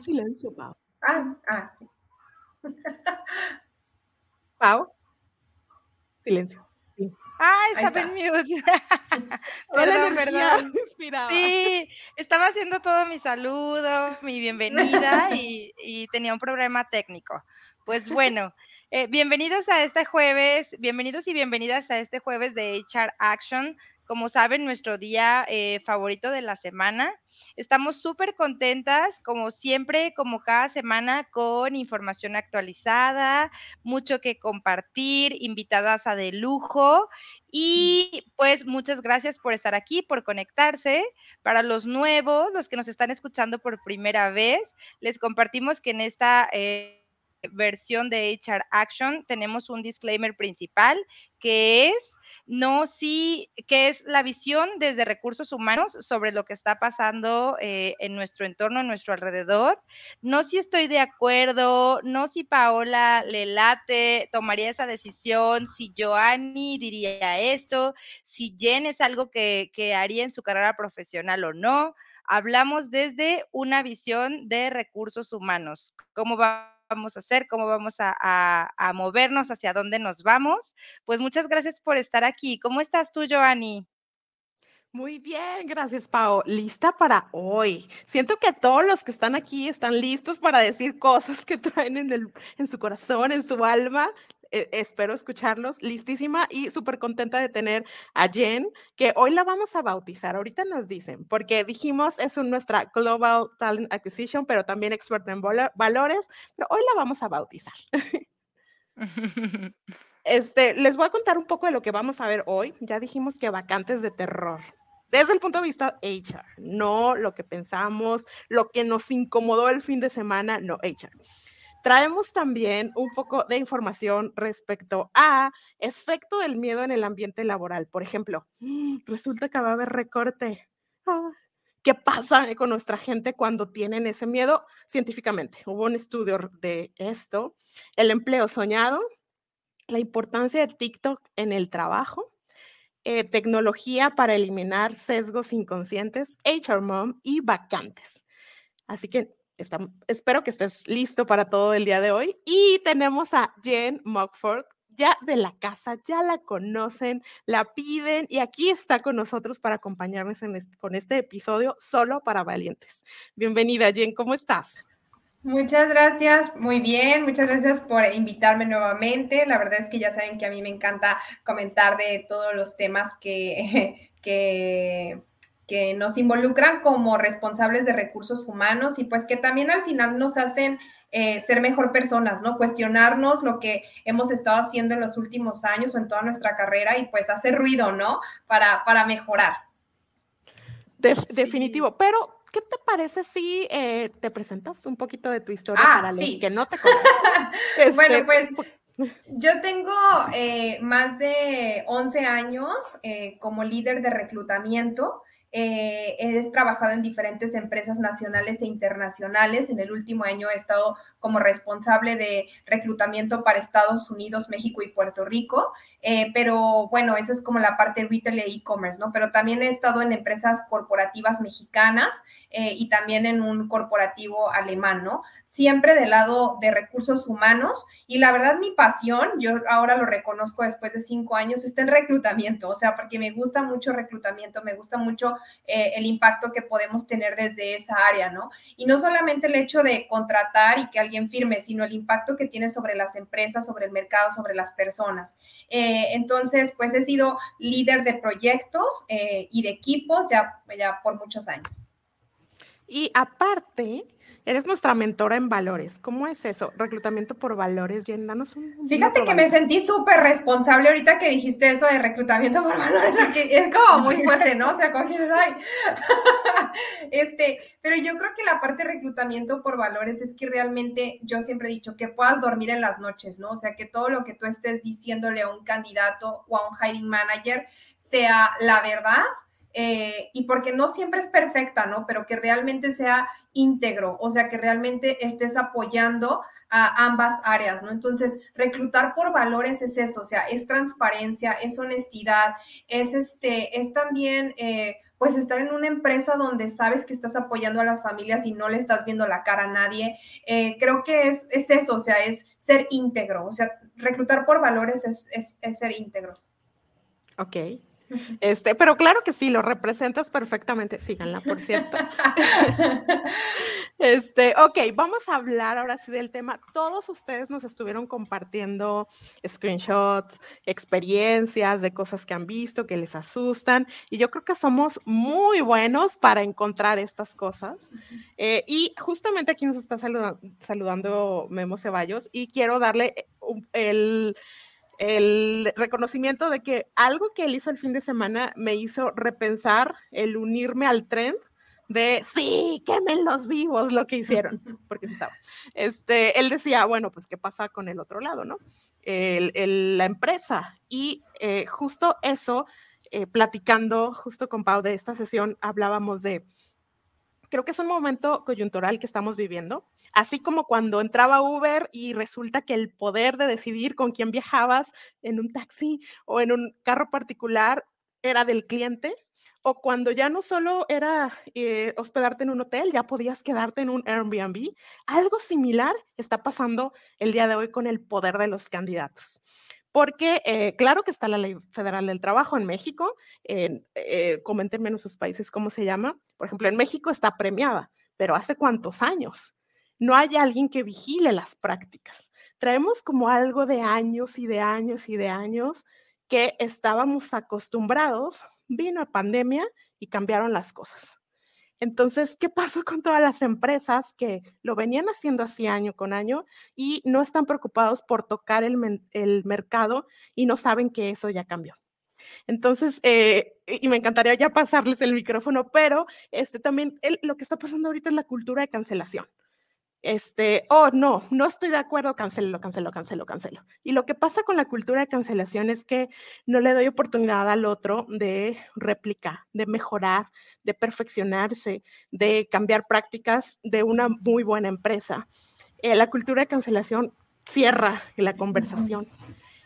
en silencio, Pau. Ah, ah, sí. Pau. Silencio. silencio. Ah, estaba está. en mute. Perdón, perdón. inspirada. Sí, estaba haciendo todo mi saludo, mi bienvenida y, y tenía un problema técnico. Pues bueno, eh, bienvenidos a este jueves, bienvenidos y bienvenidas a este jueves de HR Action. Como saben, nuestro día eh, favorito de la semana. Estamos súper contentas, como siempre, como cada semana, con información actualizada, mucho que compartir, invitadas a de lujo. Y pues muchas gracias por estar aquí, por conectarse. Para los nuevos, los que nos están escuchando por primera vez, les compartimos que en esta eh, versión de HR Action tenemos un disclaimer principal que es no sí, que es la visión desde recursos humanos sobre lo que está pasando eh, en nuestro entorno, en nuestro alrededor. No si estoy de acuerdo, no si Paola le late, tomaría esa decisión, si Joanny diría esto, si Jen es algo que, que haría en su carrera profesional o no. Hablamos desde una visión de recursos humanos, cómo va vamos a hacer, cómo vamos a, movernos, hacia dónde nos vamos. Pues muchas gracias por estar aquí. ¿Cómo estás tú, Joanny? Muy bien, gracias, Pau. Lista para hoy. Siento que todos los que están aquí están listos para decir cosas que traen en, el, en su corazón, en su alma. Eh, espero escucharlos. Listísima y súper contenta de tener a Jen, que hoy la vamos a bautizar. Ahorita nos dicen, porque dijimos es un, nuestra Global Talent Acquisition, pero también experta en valores, pero hoy la vamos a bautizar. este, les voy a contar un poco de lo que vamos a ver hoy. Ya dijimos que vacantes de terror. Desde el punto de vista HR, no lo que pensamos, lo que nos incomodó el fin de semana, no HR. Traemos también un poco de información respecto a efecto del miedo en el ambiente laboral. Por ejemplo, resulta que va a haber recorte. Ah, ¿Qué pasa con nuestra gente cuando tienen ese miedo? Científicamente, hubo un estudio de esto. El empleo soñado, la importancia de TikTok en el trabajo, eh, tecnología para eliminar sesgos inconscientes, HR Mom y vacantes. Así que Espero que estés listo para todo el día de hoy. Y tenemos a Jen Mockford, ya de la casa, ya la conocen, la piden y aquí está con nosotros para acompañarnos en este, con este episodio solo para valientes. Bienvenida, Jen, ¿cómo estás? Muchas gracias, muy bien, muchas gracias por invitarme nuevamente. La verdad es que ya saben que a mí me encanta comentar de todos los temas que, que que nos involucran como responsables de recursos humanos y pues que también al final nos hacen eh, ser mejor personas, ¿no? Cuestionarnos lo que hemos estado haciendo en los últimos años o en toda nuestra carrera y pues hacer ruido, ¿no? Para, para mejorar. De sí. Definitivo, pero ¿qué te parece si eh, te presentas un poquito de tu historia ah, para sí. los que no te conocen? este, bueno, pues yo tengo eh, más de 11 años eh, como líder de reclutamiento. Eh, he trabajado en diferentes empresas nacionales e internacionales. En el último año he estado como responsable de reclutamiento para Estados Unidos, México y Puerto Rico. Eh, pero bueno, eso es como la parte retail e e-commerce, ¿no? Pero también he estado en empresas corporativas mexicanas eh, y también en un corporativo alemán, ¿no? Siempre del lado de recursos humanos. Y la verdad, mi pasión, yo ahora lo reconozco después de cinco años, está en reclutamiento. O sea, porque me gusta mucho reclutamiento, me gusta mucho eh, el impacto que podemos tener desde esa área, ¿no? Y no solamente el hecho de contratar y que alguien firme, sino el impacto que tiene sobre las empresas, sobre el mercado, sobre las personas. Eh, entonces, pues he sido líder de proyectos eh, y de equipos ya, ya por muchos años. Y aparte, Eres nuestra mentora en valores. ¿Cómo es eso? Reclutamiento por valores. Jen, danos un. Fíjate que me sentí súper responsable ahorita que dijiste eso de reclutamiento por valores, porque es como muy fuerte, ¿no? O sea, como que ay. este, pero yo creo que la parte de reclutamiento por valores es que realmente yo siempre he dicho que puedas dormir en las noches, ¿no? O sea, que todo lo que tú estés diciéndole a un candidato o a un hiring manager sea la verdad eh, y porque no siempre es perfecta, ¿no? Pero que realmente sea íntegro, o sea, que realmente estés apoyando a ambas áreas, ¿no? Entonces, reclutar por valores es eso, o sea, es transparencia, es honestidad, es este, es también, eh, pues, estar en una empresa donde sabes que estás apoyando a las familias y no le estás viendo la cara a nadie. Eh, creo que es, es, eso, o sea, es ser íntegro, o sea, reclutar por valores es, es, es ser íntegro. Ok, este, pero claro que sí, lo representas perfectamente. Síganla, por cierto. este, ok, vamos a hablar ahora sí del tema. Todos ustedes nos estuvieron compartiendo screenshots, experiencias de cosas que han visto, que les asustan. Y yo creo que somos muy buenos para encontrar estas cosas. Eh, y justamente aquí nos está saludando Memo Ceballos y quiero darle eh, el el reconocimiento de que algo que él hizo el fin de semana me hizo repensar el unirme al trend de sí, quemen los vivos lo que hicieron, porque sí estaba. Este, él decía, bueno, pues qué pasa con el otro lado, ¿no? El, la empresa. Y eh, justo eso, eh, platicando justo con Pau de esta sesión, hablábamos de, creo que es un momento coyuntural que estamos viviendo Así como cuando entraba Uber y resulta que el poder de decidir con quién viajabas en un taxi o en un carro particular era del cliente, o cuando ya no solo era eh, hospedarte en un hotel, ya podías quedarte en un Airbnb. Algo similar está pasando el día de hoy con el poder de los candidatos. Porque eh, claro que está la ley federal del trabajo en México, eh, coméntenme en sus países cómo se llama. Por ejemplo, en México está premiada, pero ¿hace cuántos años? No hay alguien que vigile las prácticas. Traemos como algo de años y de años y de años que estábamos acostumbrados, vino la pandemia y cambiaron las cosas. Entonces, ¿qué pasó con todas las empresas que lo venían haciendo así año con año y no están preocupados por tocar el, mercado y no saben que eso ya cambió? Entonces, eh, y me encantaría ya pasarles el micrófono, pero este también lo que está pasando ahorita es la cultura de cancelación este, oh, no, no estoy de acuerdo, cancelo, cancelo, cancelo, cancelo. Y lo que pasa con la cultura de cancelación es que no le doy oportunidad al otro de réplica, de mejorar, de perfeccionarse, de cambiar prácticas de una muy buena empresa. Eh, la cultura de cancelación cierra la conversación.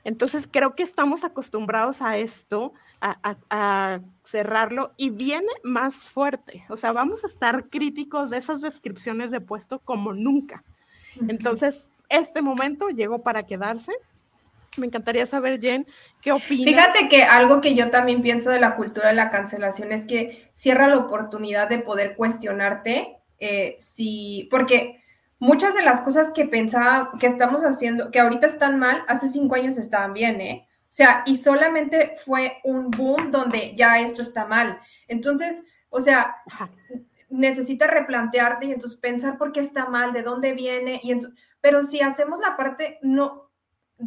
Entonces creo que estamos acostumbrados a esto, a, cerrarlo y viene más fuerte. O sea, vamos a estar críticos de esas descripciones de puesto como nunca. Entonces, este momento llegó para quedarse. Me encantaría saber, Jen, ¿qué opinas? Fíjate que algo que yo también pienso de la cultura de la cancelación es que cierra la oportunidad de poder cuestionarte eh, si, porque muchas de las cosas que pensaba que estamos haciendo, que ahorita están mal, hace cinco años estaban bien, ¿eh? O sea, y solamente fue un boom donde ya esto está mal. Entonces, o sea, necesitas replantearte y entonces pensar por qué está mal, de dónde viene, y pero si hacemos la parte, no,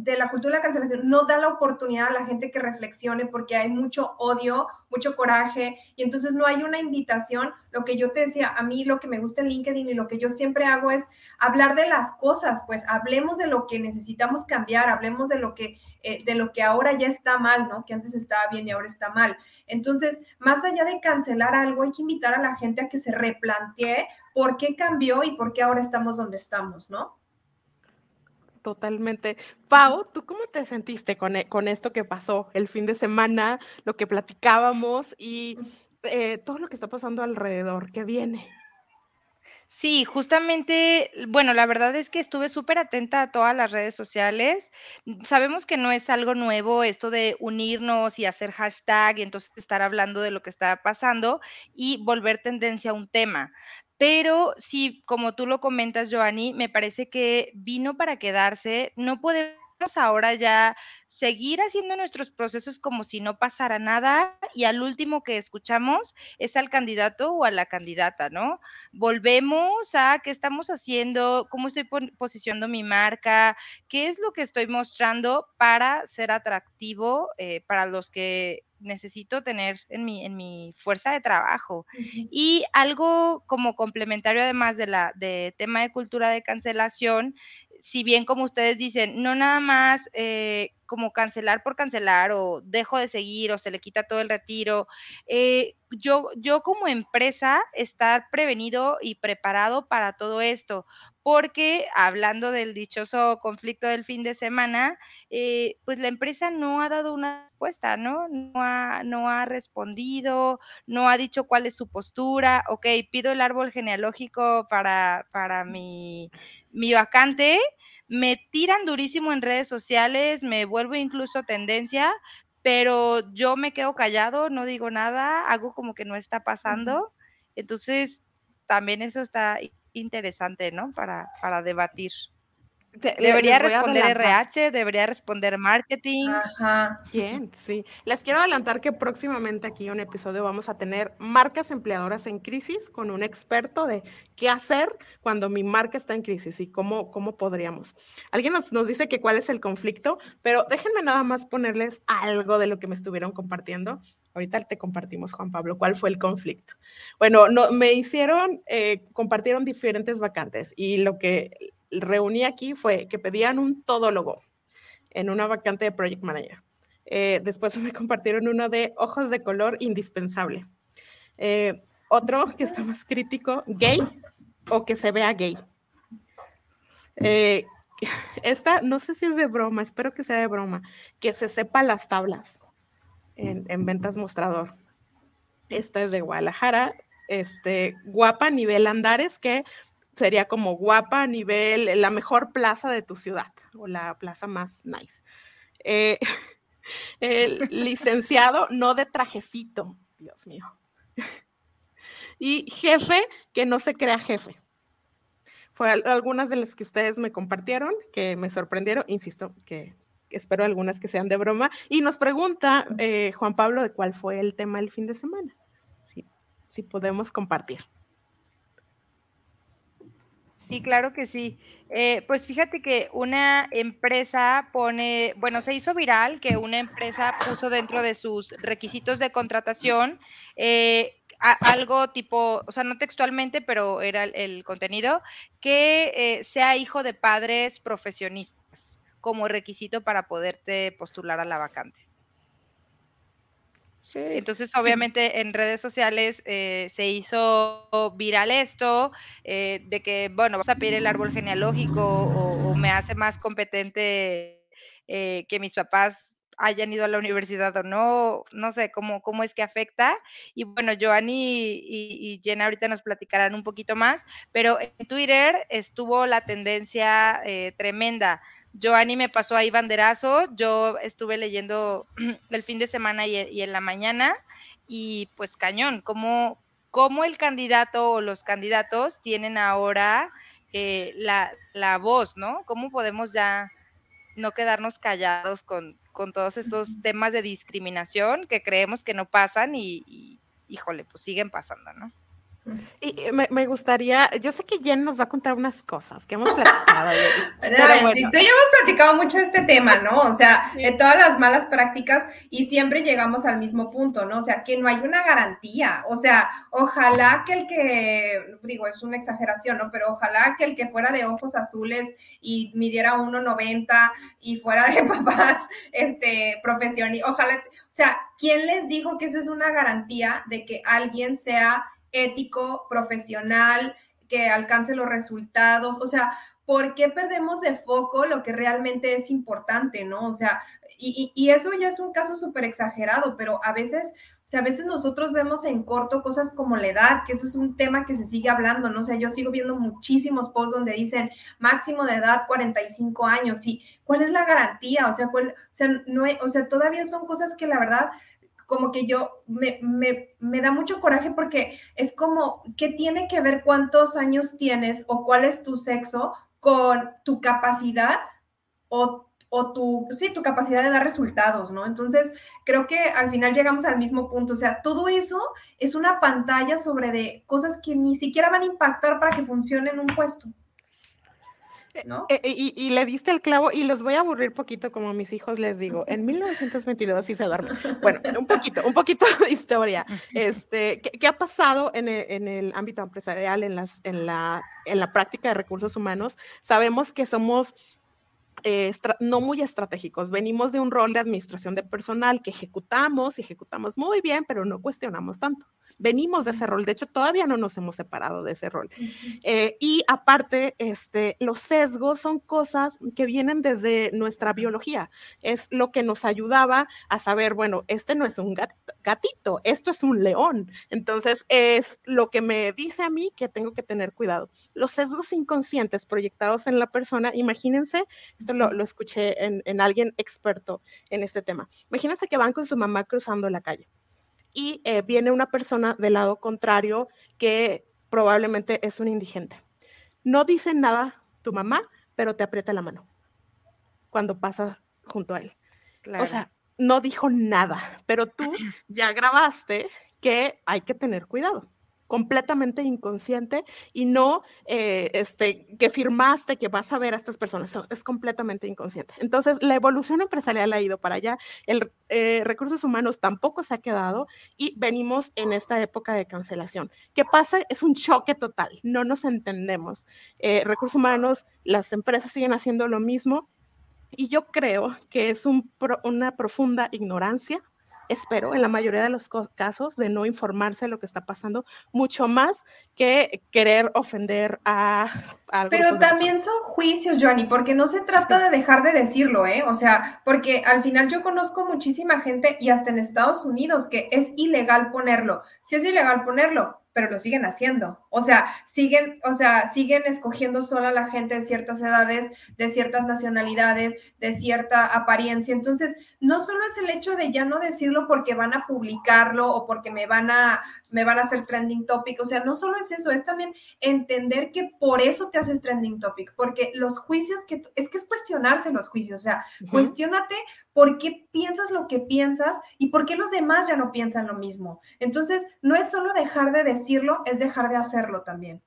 de la cultura de la cancelación no da la oportunidad a la gente que reflexione porque hay mucho odio, mucho coraje y entonces no hay una invitación. Lo que yo te decía, a mí lo que me gusta en LinkedIn y lo que yo siempre hago es hablar de las cosas, pues hablemos de lo que necesitamos cambiar, hablemos de lo que eh, de lo que ahora ya está mal, ¿no? Que antes estaba bien y ahora está mal. Entonces, más allá de cancelar algo, hay que invitar a la gente a que se replantee por qué cambió y por qué ahora estamos donde estamos, ¿no? Totalmente. Pau, ¿tú cómo te sentiste con, e, con, esto que pasó el fin de semana, lo que platicábamos y eh, todo lo que está pasando alrededor, que viene? Sí, justamente, bueno, la verdad es que estuve súper atenta a todas las redes sociales. Sabemos que no es algo nuevo esto de unirnos y hacer hashtag y entonces estar hablando de lo que está pasando y volver tendencia a un tema. Pero sí, como tú lo comentas, Joanny, me parece que vino para quedarse. No podemos ahora ya seguir haciendo nuestros procesos como si no pasara nada y al último que escuchamos es al candidato o a la candidata, ¿no? Volvemos a qué estamos haciendo, cómo estoy posicionando mi marca, qué es lo que estoy mostrando para ser atractivo eh, para los que necesito tener en mi, en mi fuerza de trabajo. Y algo como complementario además de la de tema de cultura de cancelación, si bien como ustedes dicen, no nada más eh, como cancelar por cancelar o dejo de seguir o se le quita todo el retiro, eh, yo, yo como empresa estar prevenido y preparado para todo esto, porque hablando del dichoso conflicto del fin de semana, eh, pues la empresa no ha dado una respuesta, ¿no? No ha, no ha respondido, no ha dicho cuál es su postura, ok, pido el árbol genealógico para, para mi, mi vacante, me tiran durísimo en redes sociales, me vuelvo incluso tendencia, pero yo me quedo callado, no digo nada, hago como que no está pasando. Entonces, también eso está interesante, ¿no? Para, para debatir debería responder RH, debería responder marketing. Ajá. Bien, sí. Les quiero adelantar que próximamente aquí en un episodio vamos a tener marcas empleadoras en crisis con un experto de qué hacer cuando mi marca está en crisis y cómo, cómo podríamos. Alguien nos, nos dice que cuál es el conflicto, pero déjenme nada más ponerles algo de lo que me estuvieron compartiendo. Ahorita te compartimos, Juan Pablo, cuál fue el conflicto. Bueno, no, me hicieron, eh, compartieron diferentes vacantes y lo que reuní aquí fue que pedían un todólogo en una vacante de Project Manager. Eh, después me compartieron uno de ojos de color indispensable. Eh, otro que está más crítico, gay o que se vea gay. Eh, esta, no sé si es de broma, espero que sea de broma, que se sepa las tablas en, en ventas mostrador. Esta es de Guadalajara, este, guapa nivel Andares, que sería como guapa a nivel, la mejor plaza de tu ciudad o la plaza más nice. Eh, el licenciado, no de trajecito, Dios mío. Y jefe, que no se crea jefe. Fueron algunas de las que ustedes me compartieron, que me sorprendieron, insisto, que espero algunas que sean de broma. Y nos pregunta eh, Juan Pablo de cuál fue el tema del fin de semana. si podemos compartir. Sí, claro que sí. Eh, pues fíjate que una empresa pone, bueno, se hizo viral que una empresa puso dentro de sus requisitos de contratación eh, algo tipo, o sea, no textualmente, pero era el, contenido, que eh, sea hijo de padres profesionistas como requisito para poderte postular a la vacante. Entonces, obviamente, en redes sociales eh, se hizo viral esto, eh, de que, bueno, vas a pedir el árbol genealógico o, me hace más competente eh, que mis papás hayan ido a la universidad o no, no sé cómo, cómo es que afecta. Y bueno, Joanny y, y, Jenna ahorita nos platicarán un poquito más, pero en Twitter estuvo la tendencia tremenda Joanny me pasó ahí banderazo, yo estuve leyendo el fin de semana y, en la mañana y pues cañón, como, como el candidato o los candidatos tienen ahora eh, la, voz, ¿no? ¿Cómo podemos ya no quedarnos callados con, todos estos temas de discriminación que creemos que no pasan y, y híjole, pues siguen pasando, ¿no? Y me, gustaría, yo sé que Jen nos va a contar unas cosas que hemos platicado. bueno. Sí, tú ya hemos platicado mucho de este tema, ¿no? O sea, de todas las malas prácticas y siempre llegamos al mismo punto, ¿no? O sea, que no hay una garantía. O sea, ojalá que el que, digo, es una exageración, ¿no? Pero ojalá que el que fuera de ojos azules y midiera 1,90 y fuera de papás, este, profesión, y ojalá, o sea, ¿quién les dijo que eso es una garantía de que alguien sea ético, profesional, que alcance los resultados. O sea, ¿por qué perdemos de foco lo que realmente es importante, no? O sea, y, eso ya es un caso súper exagerado, pero a veces, o sea, a veces nosotros vemos en corto cosas como la edad, que eso es un tema que se sigue hablando, ¿no? O sea, yo sigo viendo muchísimos posts donde dicen máximo de edad 45 años, y ¿cuál es la garantía? O sea, sea, no, o sea, todavía son cosas que la verdad como que yo me, me, da mucho coraje porque es como, ¿qué tiene que ver cuántos años tienes o cuál es tu sexo con tu capacidad o, o tu, sí, tu capacidad de dar resultados, ¿no? Entonces, creo que al final llegamos al mismo punto, o sea, todo eso es una pantalla sobre de cosas que ni siquiera van a impactar para que funcione en un puesto. Eh, eh, y, le diste el clavo y los voy a aburrir poquito como a mis hijos les digo. En 1922 sí se duerme. Bueno, un poquito, un poquito de historia. Este, ¿qué, ha pasado en el, ámbito empresarial, en, las, en, la, en la práctica de recursos humanos? Sabemos que somos eh, no muy estratégicos. Venimos de un rol de administración de personal que ejecutamos y ejecutamos muy bien, pero no cuestionamos tanto venimos de ese rol, de hecho todavía no nos hemos separado de ese rol. Eh, y aparte, este, los sesgos son cosas que vienen desde nuestra biología, es lo que nos ayudaba a saber, bueno, este no es un gatito, esto es un león, entonces es lo que me dice a mí que tengo que tener cuidado. Los sesgos inconscientes proyectados en la persona, imagínense, esto lo, lo escuché en, en alguien experto en este tema, imagínense que van con su mamá cruzando la calle y eh, viene una persona del lado contrario que probablemente es un indigente. No dice nada tu mamá, pero te aprieta la mano cuando pasa junto a él. O sea, no dijo nada, pero tú ya grabaste que hay que tener cuidado completamente inconsciente y no eh, este, que firmaste que vas a ver a estas personas, es completamente inconsciente. Entonces, la evolución empresarial ha ido para allá, el eh, recursos humanos tampoco se ha quedado y venimos en esta época de cancelación. ¿Qué pasa? Es un choque total, no nos entendemos. Eh, recursos humanos, las empresas siguen haciendo lo mismo y yo creo que es una profunda ignorancia espero, en la mayoría de los casos, de no informarse de lo que está pasando, mucho más que querer ofender a... Pero también son juicios, Johnny, porque no se trata de dejar de decirlo, ¿eh? O sea, porque al final yo conozco muchísima gente y hasta en Estados Unidos que es ilegal ponerlo. Si es ilegal ponerlo, pero lo siguen haciendo. O sea, siguen, o sea, siguen escogiendo solo a la gente de ciertas edades, de ciertas nacionalidades, de cierta apariencia. Entonces, no solo es el hecho de ya no decirlo porque van a publicarlo o porque me van a, me van a hacer trending topic. O sea, no solo es eso, es también entender que por eso te haces trending topic, porque los juicios que, es que es cuestionarse los juicios. O sea, cuestionate por qué piensas lo que piensas y por qué los demás ya no piensan lo mismo. Entonces, no es solo dejar de decir decirlo es dejar de hacerlo también.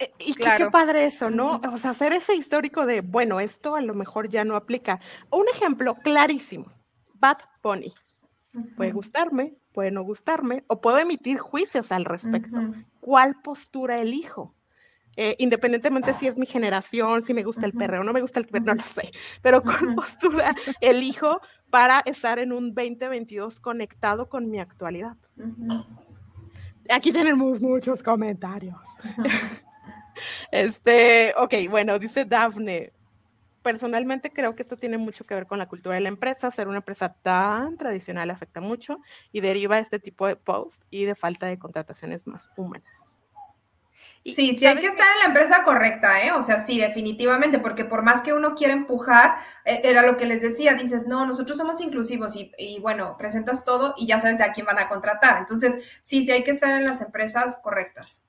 Eh, y qué, padre eso, ¿no? O sea, hacer ese histórico de, bueno, esto a lo mejor ya no aplica. Un ejemplo clarísimo, Bad Bunny. Puede gustarme, puede no gustarme, o puedo emitir juicios al respecto. ¿Cuál postura elijo? Eh, independientemente si es mi generación, si me gusta el perreo, no me gusta el perreo, no lo sé, pero cuál postura elijo para estar en un 2022 conectado con mi actualidad aquí tenemos muchos comentarios. Este, ok, bueno, dice Dafne. Personalmente creo que esto tiene mucho que ver con la cultura de la empresa. Ser una empresa tan tradicional afecta mucho y deriva este tipo de post y de falta de contrataciones más humanas sí, sí hay que estar en la empresa correcta, ¿eh? O sea, sí, definitivamente, porque por más que uno quiera empujar, eh, era lo que les decía, dices, no, nosotros somos inclusivos y, y, bueno, presentas todo y ya sabes de a quién van a contratar. Entonces, sí, sí hay que estar en las empresas correctas.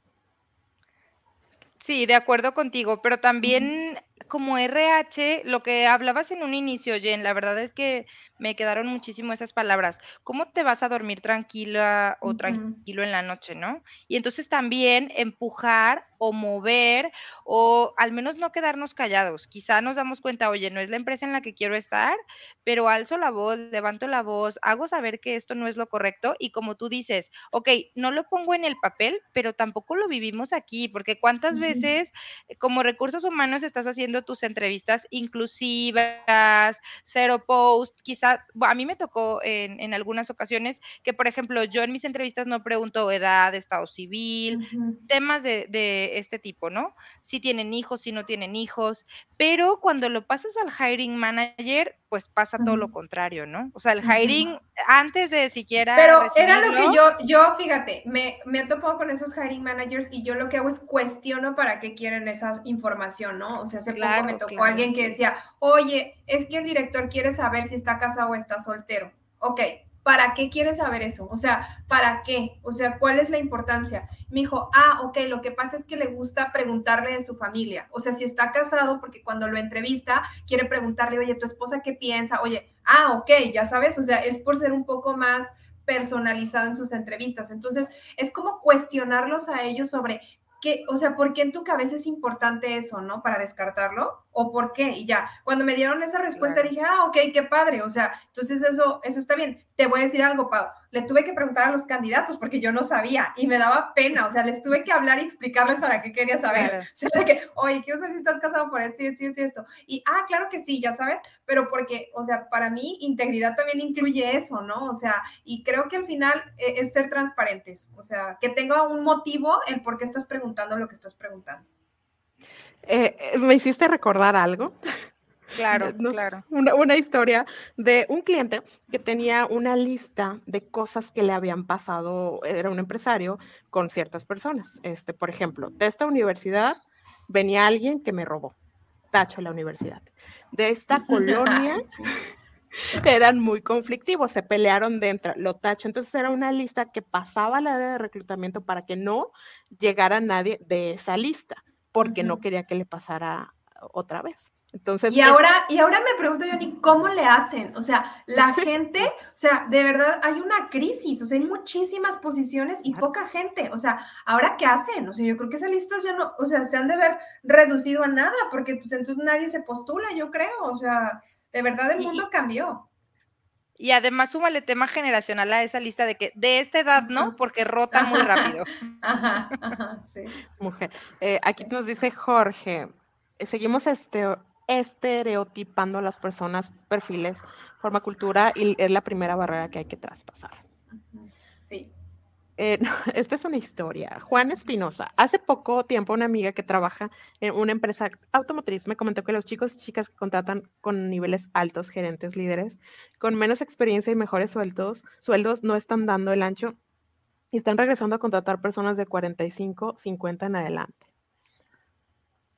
Sí, de acuerdo contigo, pero también como RH, lo que hablabas en un inicio, Jen, la verdad es que me quedaron muchísimo esas palabras. ¿Cómo te vas a dormir tranquila o tranquilo en la noche, no? Y entonces también empujar o mover o al menos no quedarnos callados. Quizá nos damos cuenta, oye, no es la empresa en la que quiero estar, pero alzo la voz, levanto la voz, hago saber que esto no es lo correcto y como tú dices, ok, no lo pongo en el papel, pero tampoco lo vivimos aquí, porque cuántas veces como recursos humanos estás haciendo tus entrevistas inclusivas, cero post, quizá, a mí me tocó en, algunas ocasiones que, por ejemplo, yo en mis entrevistas no pregunto edad, estado civil, temas de, este tipo, ¿no? Si tienen hijos, si no tienen hijos, pero cuando lo pasas al hiring manager, pues pasa todo lo contrario, ¿no? O sea, el hiring antes de siquiera... Pero era lo que yo, yo, fíjate, me, me he topado con esos hiring managers y yo lo que hago es cuestiono para qué quieren esa información, ¿no? O sea, hace poco me tocó alguien que decía, oye, es que el director quiere saber si está casado o está soltero. Ok, ¿para qué quieres saber eso? O sea, ¿para qué? O sea, ¿cuál es la importancia? Me dijo, ah, ok, lo que pasa es que le gusta preguntarle de su familia. O sea, si está casado, porque cuando lo entrevista, quiere preguntarle, oye, ¿tu esposa qué piensa? Oye, ah, ok, ya sabes, o sea, es por ser un poco más personalizado en sus entrevistas. Entonces, es como cuestionarlos a ellos sobre qué, o sea, ¿por qué en tu cabeza es importante eso, no? Para descartarlo o por qué y ya. Cuando me dieron esa respuesta dije, ah, ok, qué padre, o sea, entonces eso, eso está bien. Te voy a decir algo, Pau, le tuve que preguntar a los candidatos porque yo no sabía y me daba pena, o sea, les tuve que hablar y explicarles para qué quería saber. O sea, que, oye, quiero saber si estás casado por esto y esto y esto. Y, ah, claro que sí, ya sabes, pero porque, o sea, para mí integridad también incluye eso, ¿no? O sea, y creo que al final eh, es ser transparentes, o sea, que tenga un motivo el por qué estás preguntando lo que estás preguntando. Eh, eh, me hiciste recordar algo. Claro, claro. Una, historia de un cliente que tenía una lista de cosas que le habían pasado, era un empresario con ciertas personas. Este, por ejemplo, de esta universidad venía alguien que me robó. Tacho la universidad. De esta colonia eran muy conflictivos, se pelearon dentro, lo tacho. Entonces era una lista que pasaba la de reclutamiento para que no llegara nadie de esa lista porque no quería que le pasara otra vez. Entonces, y ahora, y ahora me pregunto yo, ni cómo le hacen. O sea, la gente, o sea, de verdad hay una crisis, o sea, hay muchísimas posiciones y poca gente. O sea, ahora qué hacen? O sea, yo creo que esas listas ya no, o sea, se han de ver reducido a nada, porque pues entonces nadie se postula, yo creo. O sea, de verdad el mundo cambió. Y además súmale tema generacional a esa lista de que de esta edad, ¿no? Porque rota muy rápido. Ajá, sí. Mujer. Eh, aquí nos dice Jorge, eh, seguimos este, estereotipando a las personas, perfiles, forma, cultura, y es la primera barrera que hay que traspasar. Sí. Eh, esta es una historia. Juan Espinosa. Hace poco tiempo una amiga que trabaja en una empresa automotriz me comentó que los chicos y chicas que contratan con niveles altos, gerentes, líderes, con menos experiencia y mejores sueldos, sueldos no están dando el ancho y están regresando a contratar personas de 45, 50 en adelante.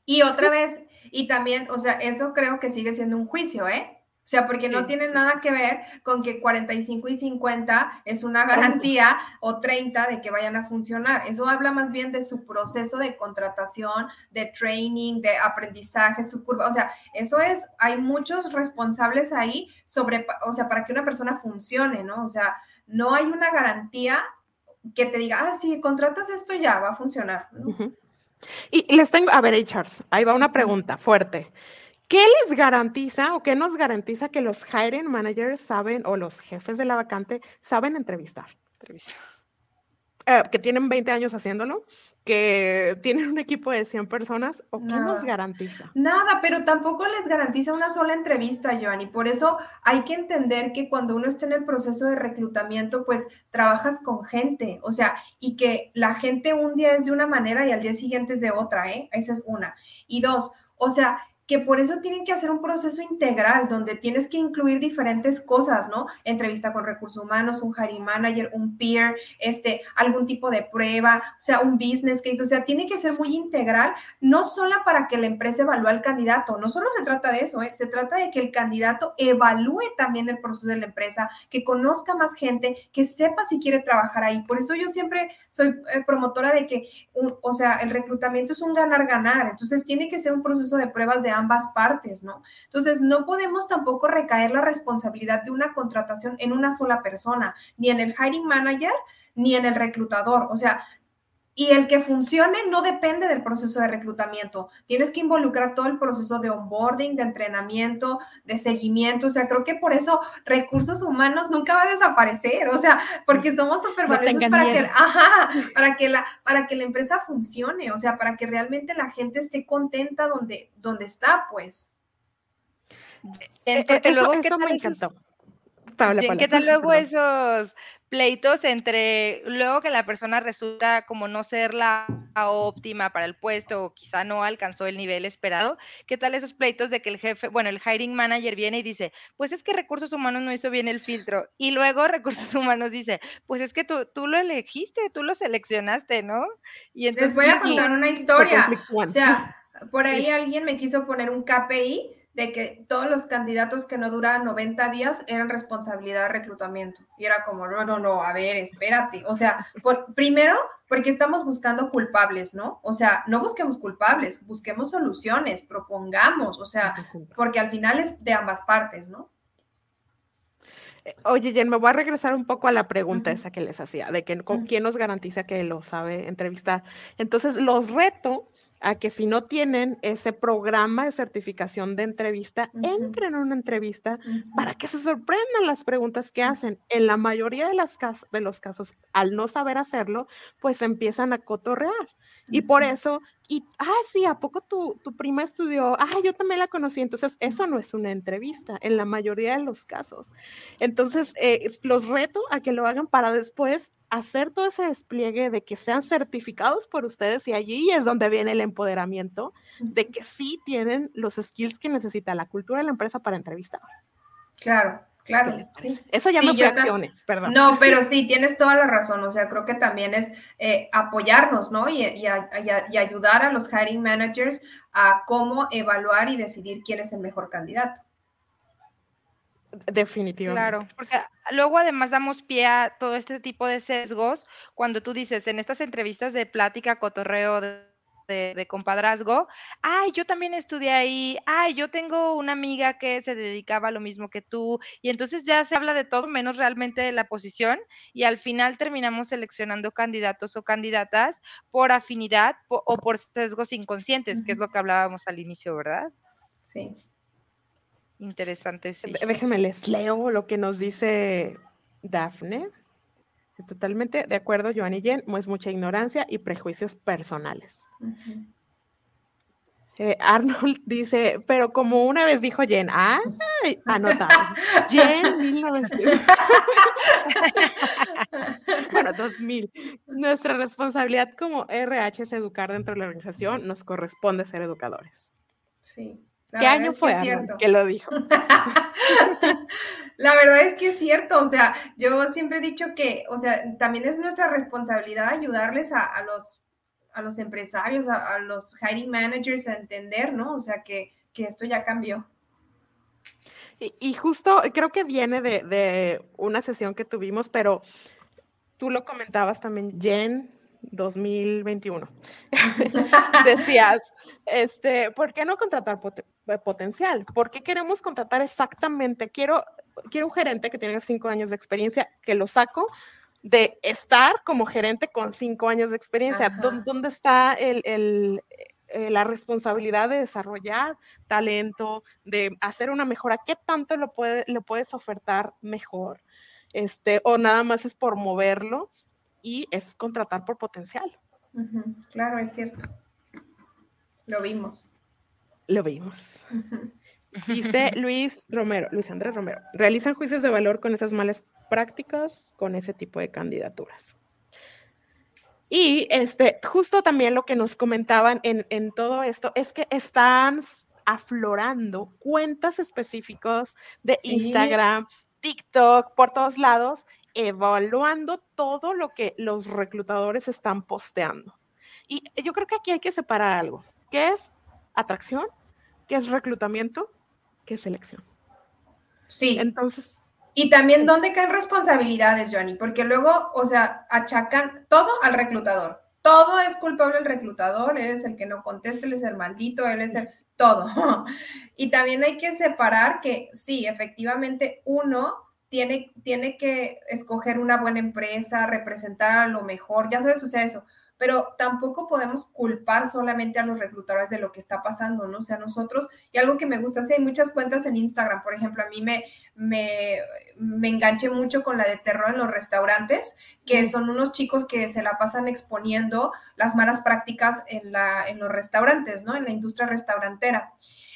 Y otra vez, y también, o sea, eso creo que sigue siendo un juicio, ¿eh? O sea, porque no tiene nada que ver con que 45 y 50 es una garantía o 30 de que vayan a funcionar. Eso habla más bien de su proceso de contratación, de training, de aprendizaje, su curva. O sea, eso es, hay muchos responsables ahí sobre, o sea, para que una persona funcione, ¿no? O sea, no hay una garantía que te diga, ah, si contratas esto ya va a funcionar. Y, les tengo, a ver, Charles, ahí va una pregunta fuerte. ¿Qué les garantiza o qué nos garantiza que los hiring managers saben o los jefes de la vacante saben entrevistar? Eh, que tienen 20 años haciéndolo, que tienen un equipo de 100 personas, ¿o qué nos garantiza? Nada, pero tampoco les garantiza una sola entrevista, Joanny. Por eso hay que entender que cuando uno está en el proceso de reclutamiento, pues trabajas con gente, o sea, y que la gente un día es de una manera y al día siguiente es de otra, ¿eh? Esa es una. Y dos, o sea, que por eso tienen que hacer un proceso integral donde tienes que incluir diferentes cosas, ¿no? Entrevista con recursos humanos, un hiring manager, un peer, este, algún tipo de prueba, o sea, un business case, o sea, tiene que ser muy integral, no solo para que la empresa evalúe al candidato, no solo se trata de eso, ¿eh? se trata de que el candidato evalúe también el proceso de la empresa, que conozca más gente, que sepa si quiere trabajar ahí. Por eso yo siempre soy eh, promotora de que, o sea, el reclutamiento es un ganar-ganar, entonces tiene que ser un proceso de pruebas de ambas partes, ¿no? Entonces, no podemos tampoco recaer la responsabilidad de una contratación en una sola persona, ni en el hiring manager, ni en el reclutador. O sea, y el que funcione no depende del proceso de reclutamiento. Tienes que involucrar todo el proceso de onboarding, de entrenamiento, de seguimiento. O sea, creo que por eso recursos humanos nunca va a desaparecer. O sea, porque somos súper valiosos para que, ajá, para que la, para que la empresa funcione. O sea, para que realmente la gente esté contenta donde, donde está, pues. Eh, eh, luego, eso me encantó. ¿Qué tal luego esos pleitos entre luego que la persona resulta como no ser la óptima para el puesto o quizá no alcanzó el nivel esperado? ¿Qué tal esos pleitos de que el jefe, bueno, el hiring manager viene y dice, pues es que recursos humanos no hizo bien el filtro y luego recursos humanos dice, pues es que tú, tú lo elegiste, tú lo seleccionaste, ¿no? Y entonces... Les voy a contar una historia. O sea, por ahí alguien me quiso poner un KPI de que todos los candidatos que no duraban 90 días eran responsabilidad de reclutamiento. Y era como, no, no, no, a ver, espérate. O sea, por, primero, porque estamos buscando culpables, ¿no? O sea, no busquemos culpables, busquemos soluciones, propongamos, o sea, porque al final es de ambas partes, ¿no? Oye, Jen, me voy a regresar un poco a la pregunta esa que les hacía, de que, quién nos garantiza que lo sabe entrevistar. Entonces, los reto a que si no tienen ese programa de certificación de entrevista, entren a una entrevista para que se sorprendan las preguntas que hacen. En la mayoría de, las de los casos, al no saber hacerlo, pues empiezan a cotorrear. Y por eso, y, ah, sí, ¿a poco tu, tu prima estudió? Ah, yo también la conocí. Entonces, eso no es una entrevista en la mayoría de los casos. Entonces, eh, los reto a que lo hagan para después hacer todo ese despliegue de que sean certificados por ustedes y allí es donde viene el empoderamiento de que sí tienen los skills que necesita la cultura de la empresa para entrevistar. Claro, Claro, eso ya sí, acciones, perdón. No, pero sí, tienes toda la razón. O sea, creo que también es eh, apoyarnos, ¿no? Y, y, ayudar a los hiring managers a cómo evaluar y decidir quién es el mejor candidato. Definitivamente. Claro, porque luego además damos pie a todo este tipo de sesgos cuando tú dices en estas entrevistas de plática, cotorreo, de de, compadrazgo, ay, yo también estudié ahí, ay, yo tengo una amiga que se dedicaba a lo mismo que tú, y entonces ya se habla de todo menos realmente de la posición, y al final terminamos seleccionando candidatos o candidatas por afinidad o por sesgos inconscientes, que es lo que hablábamos al inicio, ¿verdad? Sí. Interesante, sí. Déjenme les leo lo que nos dice Dafne. Totalmente de acuerdo, Joan y Jen, es mucha ignorancia y prejuicios personales. Eh, Arnold dice, pero como una vez dijo Jen, ah, anotado. Jen 1900. bueno, 2000. Nuestra responsabilidad como RH es educar dentro de la organización, nos corresponde ser educadores. Sí. ¿Qué año fue que, lo dijo? la verdad es que es cierto, o sea, yo siempre he dicho que, o sea, también es nuestra responsabilidad ayudarles a, los, a los empresarios, a, los hiring managers a entender, ¿no? O sea, que, esto ya cambió. Y, justo creo que viene de, de una sesión que tuvimos, pero tú lo comentabas también, Jen, 2021. Decías, este, ¿por qué no contratar eh, potencial? ¿Por qué queremos contratar exactamente? Quiero, quiero un gerente que tiene cinco años de experiencia, que lo saco de estar como gerente con cinco años de experiencia. ¿Dónde está el, el, eh, la responsabilidad de desarrollar talento, de hacer una mejora? ¿Qué tanto lo, puede, lo puedes ofertar mejor? Este, o nada más es por moverlo y es contratar por potencial. Claro, es cierto. Lo vimos. Lo vimos. Dice Luis Romero, Luis Andrés Romero, realizan juicios de valor con esas malas prácticas, con ese tipo de candidaturas. Y este, justo también lo que nos comentaban en, en todo esto es que están aflorando cuentas específicas de Instagram, TikTok, por todos lados, evaluando todo lo que los reclutadores están posteando. Y yo creo que aquí hay que separar algo. ¿Qué es atracción? ¿Qué es reclutamiento? ¿Qué es selección? Sí. Entonces. Y también dónde caen responsabilidades, Johnny, porque luego, o sea, achacan todo al reclutador. Todo es culpable el reclutador, él es el que no contesta, él es el maldito, él es el todo. y también hay que separar que sí, efectivamente, uno tiene, tiene que escoger una buena empresa, representar a lo mejor, ya sabes, o sea, eso, pero tampoco podemos culpar solamente a los reclutadores de lo que está pasando, ¿no? O sea, nosotros, y algo que me gusta, sí, hay muchas cuentas en Instagram, por ejemplo, a mí me, me, me enganché mucho con la de terror en los restaurantes, que son unos chicos que se la pasan exponiendo las malas prácticas en, la, en los restaurantes, ¿no? En la industria restaurantera.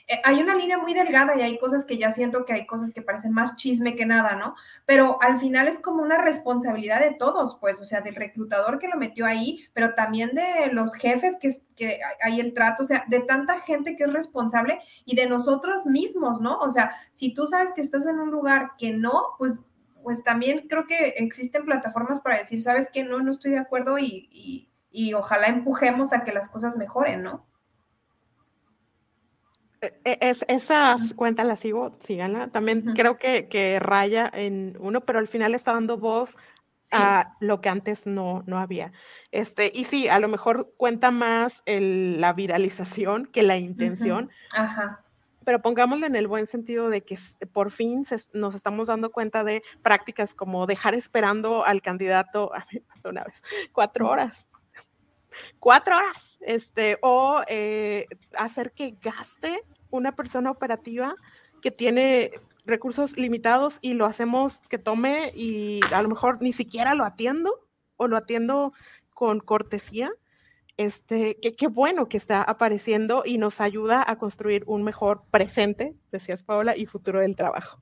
Eh, hay una línea muy delgada y hay cosas que ya siento que hay cosas que parecen más chisme que nada, ¿no? Pero al final es como una responsabilidad de todos, pues, o sea, del reclutador que lo metió ahí, pero también de los jefes que, que hay el trato, o sea, de tanta gente que es responsable y de nosotros mismos, ¿no? O sea, si tú sabes que estás en un lugar que no, pues pues también creo que existen plataformas para decir, sabes que no, no estoy de acuerdo y, y, y ojalá empujemos a que las cosas mejoren, ¿no? E, e, es, esas cuentas las sigo, síganla. También creo que, que, raya en uno, pero al final está dando voz a lo que antes no, no había. Este, y sí, a lo mejor cuenta más el, la viralización que la intención. Ajá. Pero pongámoslo en el buen sentido de que por fin nos estamos dando cuenta de prácticas como dejar esperando al candidato, a mí pasó una vez, cuatro horas. Cuatro horas, este, o eh, hacer que gaste una persona operativa que tiene recursos limitados y lo hacemos que tome y a lo mejor ni siquiera lo atiendo o lo atiendo con cortesía. Este, qué bueno que está apareciendo y nos ayuda a construir un mejor presente, decías Paola, y futuro del trabajo.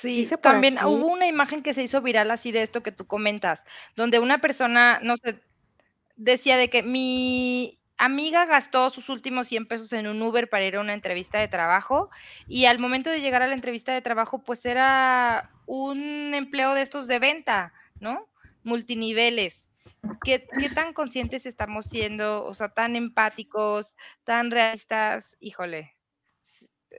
Sí, también hubo una imagen que se hizo viral así de esto que tú comentas, donde una persona, no sé, decía de que mi amiga gastó sus últimos 100 pesos en un Uber para ir a una entrevista de trabajo y al momento de llegar a la entrevista de trabajo, pues era un empleo de estos de venta, ¿no? Multiniveles. ¿Qué, ¿Qué, tan conscientes estamos siendo? O sea, tan empáticos, tan realistas, híjole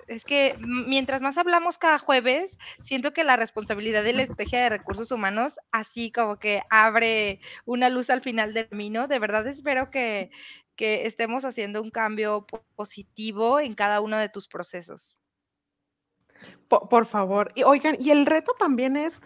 es que mientras más hablamos cada jueves, siento que la responsabilidad de la estrategia de recursos humanos así como que abre una luz al final del camino. De verdad espero que, estemos haciendo un cambio positivo en cada uno de tus procesos. Por, favor. Y oigan, y el reto también es,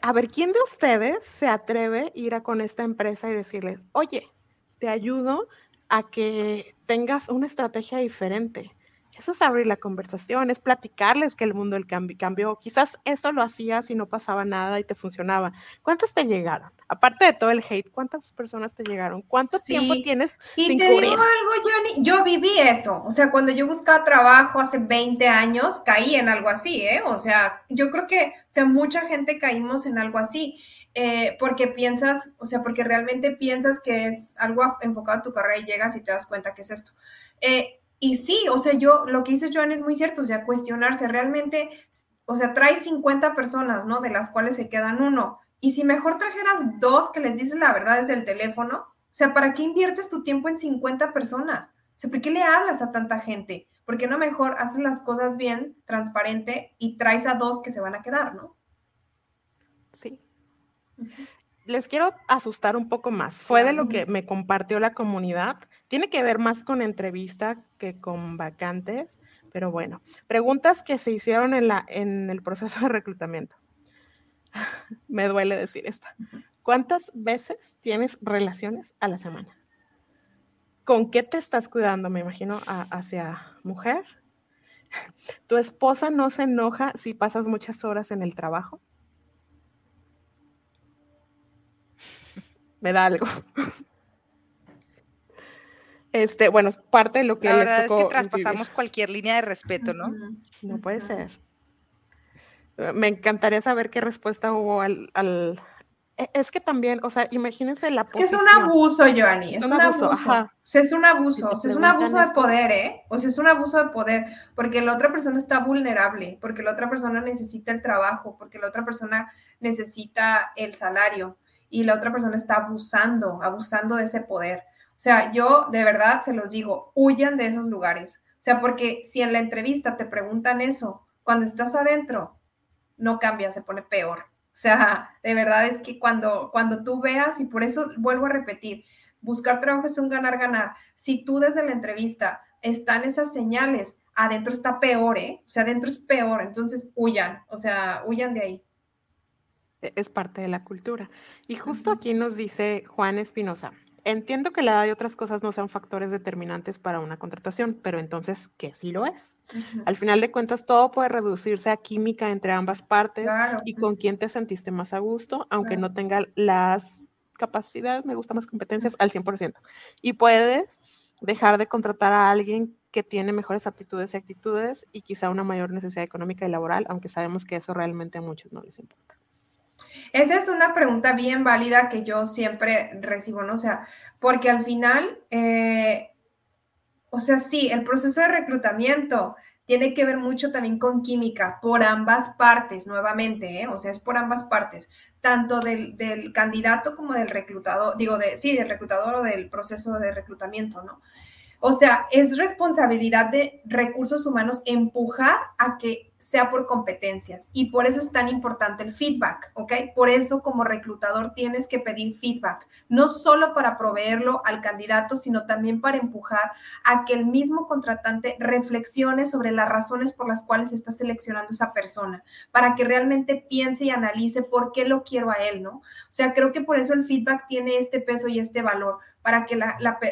a ver, ¿quién de ustedes se atreve a ir a con esta empresa y decirle, oye, te ayudo a que tengas una estrategia diferente? Eso es abrir la conversación, es platicarles que el mundo del cambio cambió. Quizás eso lo hacías y no pasaba nada y te funcionaba. ¿Cuántos te llegaron? Aparte de todo el hate, ¿cuántas personas te llegaron? ¿Cuánto tiempo tienes y te digo algo, Johnny, yo viví eso. O sea, cuando yo buscaba trabajo hace 20 años, caí en algo así, ¿eh? O sea, yo creo que, o sea, mucha gente caímos en algo así. Eh, porque piensas, o sea, porque realmente piensas que es algo enfocado a tu carrera y llegas y te das cuenta que es esto. Eh, y sí, o sea, yo, lo que dice Joan es muy cierto, o sea, cuestionarse realmente, o sea, trae 50 personas, ¿no? De las cuales se quedan uno. Y si mejor trajeras dos que les dices la verdad desde el teléfono, o sea, ¿para qué inviertes tu tiempo en 50 personas? O sea, ¿por qué le hablas a tanta gente? ¿Por qué no mejor haces las cosas bien, transparente y traes a dos que se van a quedar, ¿no? Sí. Les quiero asustar un poco más. Fue de lo que me compartió la comunidad tiene que ver más con entrevista que con vacantes, pero bueno, preguntas que se hicieron en, la, en el proceso de reclutamiento. Me duele decir esta. ¿Cuántas veces tienes relaciones a la semana? ¿Con qué te estás cuidando? Me imagino hacia mujer. ¿Tu esposa no se enoja si pasas muchas horas en el trabajo? Me da algo. Este, bueno, parte de lo que la verdad es que traspasamos cualquier línea de respeto, ¿no? No puede ser. Me encantaría saber qué respuesta hubo al, e, es que también, o sea, imagínense la posición. Es, que es un abuso, Joanny, es, un, abuso. O sea, es un abuso, o sea, es un abuso de poder, ¿eh? O sea, es un abuso de poder, porque la otra persona está vulnerable, porque la otra persona necesita el trabajo, porque la otra persona necesita el salario y la otra persona está abusando, abusando de ese poder. O sea, yo de verdad se los digo, huyan de esos lugares. O sea, porque si en la entrevista te preguntan eso, cuando estás adentro, no cambia, se pone peor. O sea, de verdad es que cuando, cuando tú veas, y por eso vuelvo a repetir, buscar trabajo es un ganar-ganar. Si tú desde la entrevista están esas señales, adentro está peor, ¿eh? O sea, adentro es peor, entonces huyan, o sea, huyan de ahí. E, es parte de la cultura. Y justo aquí nos dice Juan Espinosa, Entiendo que la edad y otras cosas no sean factores determinantes para una contratación, pero entonces, ¿qué sí lo es? Al final de cuentas, todo puede reducirse a química entre ambas partes y con quién te sentiste más a gusto, aunque no tenga las capacidades, me gustan más competencias, al 100%. Y puedes dejar de contratar a alguien que tiene mejores aptitudes y actitudes y quizá una mayor necesidad económica y laboral, aunque sabemos que eso realmente a muchos no les importa. Esa es una pregunta bien válida que yo siempre recibo, ¿no? O sea, porque al final, eh, o sea, sí, el proceso de reclutamiento tiene que ver mucho también con química por ambas partes, nuevamente, ¿eh? o sea, es por ambas partes, tanto del, del, candidato como del reclutador, digo, de, sí, del reclutador o del proceso de reclutamiento, ¿no? O sea, es responsabilidad de recursos humanos empujar a que sea por competencias y por eso es tan importante el feedback, ¿ok? Por eso como reclutador tienes que pedir feedback, no solo para proveerlo al candidato, sino también para empujar a que el mismo contratante reflexione sobre las razones por las cuales está seleccionando esa persona, para que realmente piense y analice por qué lo quiero a él, ¿no? O sea, creo que por eso el feedback tiene este peso y este valor, para que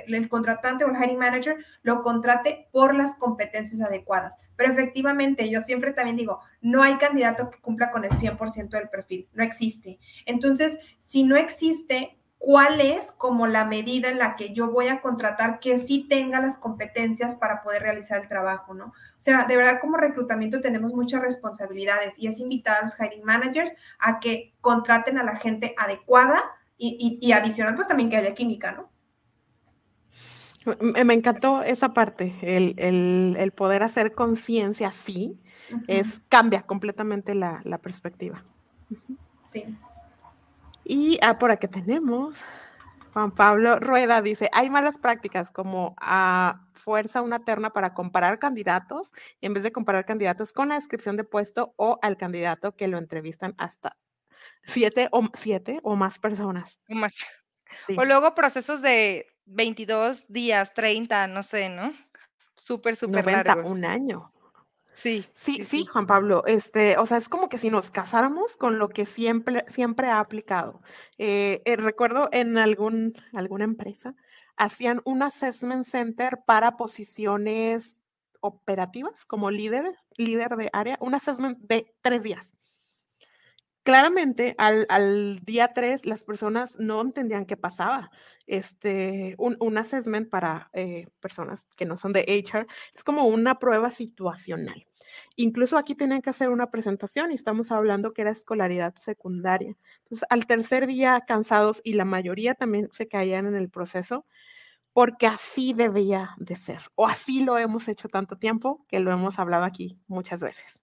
el contratante o el hiring manager lo contrate por las competencias adecuadas. Pero efectivamente, yo siempre también digo, no hay candidato que cumpla con el 100% del perfil, no existe. Entonces, si no existe, ¿cuál es como la medida en la que yo voy a contratar que sí tenga las competencias para poder realizar el trabajo, ¿no? O sea, de verdad como reclutamiento tenemos muchas responsabilidades y es invitar a los hiring managers a que contraten a la gente adecuada y, y adicional, pues también que haya química, ¿no? Me, encantó esa parte, el, poder hacer conciencia, sí, es, cambia completamente la, perspectiva. Sí. Y ah, por aquí tenemos, Juan Pablo Rueda dice, hay malas prácticas como a fuerza una terna para comparar candidatos en vez de comparar candidatos con la descripción de puesto o al candidato que lo entrevistan hasta siete o, siete o más personas. O, más. o luego procesos de 22 días, 30, no sé, ¿no? Súper, súper largos. Un año. Sí, sí, sí, Juan Pablo. Este, o sea, es como que si nos casáramos con lo que siempre, siempre ha aplicado. Eh, eh, recuerdo en algún, alguna empresa hacían un assessment center para posiciones operativas como líder, líder de área, un assessment de tres días claramente al, día 3 las personas no entendían qué pasaba. Este, un, un assessment para eh, personas que no son de HR es como una prueba situacional. Incluso aquí tenían que hacer una presentación y estamos hablando que era escolaridad secundaria. Entonces, al tercer día cansados y la mayoría también se caían en el proceso porque así debía de ser o así lo hemos hecho tanto tiempo que lo hemos hablado aquí muchas veces.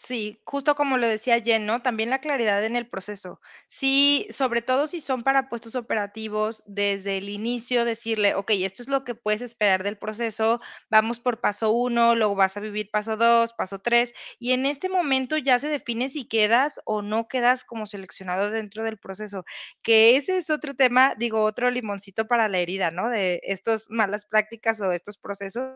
Sí, justo como lo decía Jen, ¿no? También la claridad en el proceso. Sí, sobre todo si son para puestos operativos, desde el inicio decirle, ok, esto es lo que puedes esperar del proceso, vamos por paso uno, luego vas a vivir paso dos, paso tres, y en este momento ya se define si quedas o no quedas como seleccionado dentro del proceso, que ese es otro tema, digo, otro limoncito para la herida, ¿no? De estas malas prácticas o estos procesos.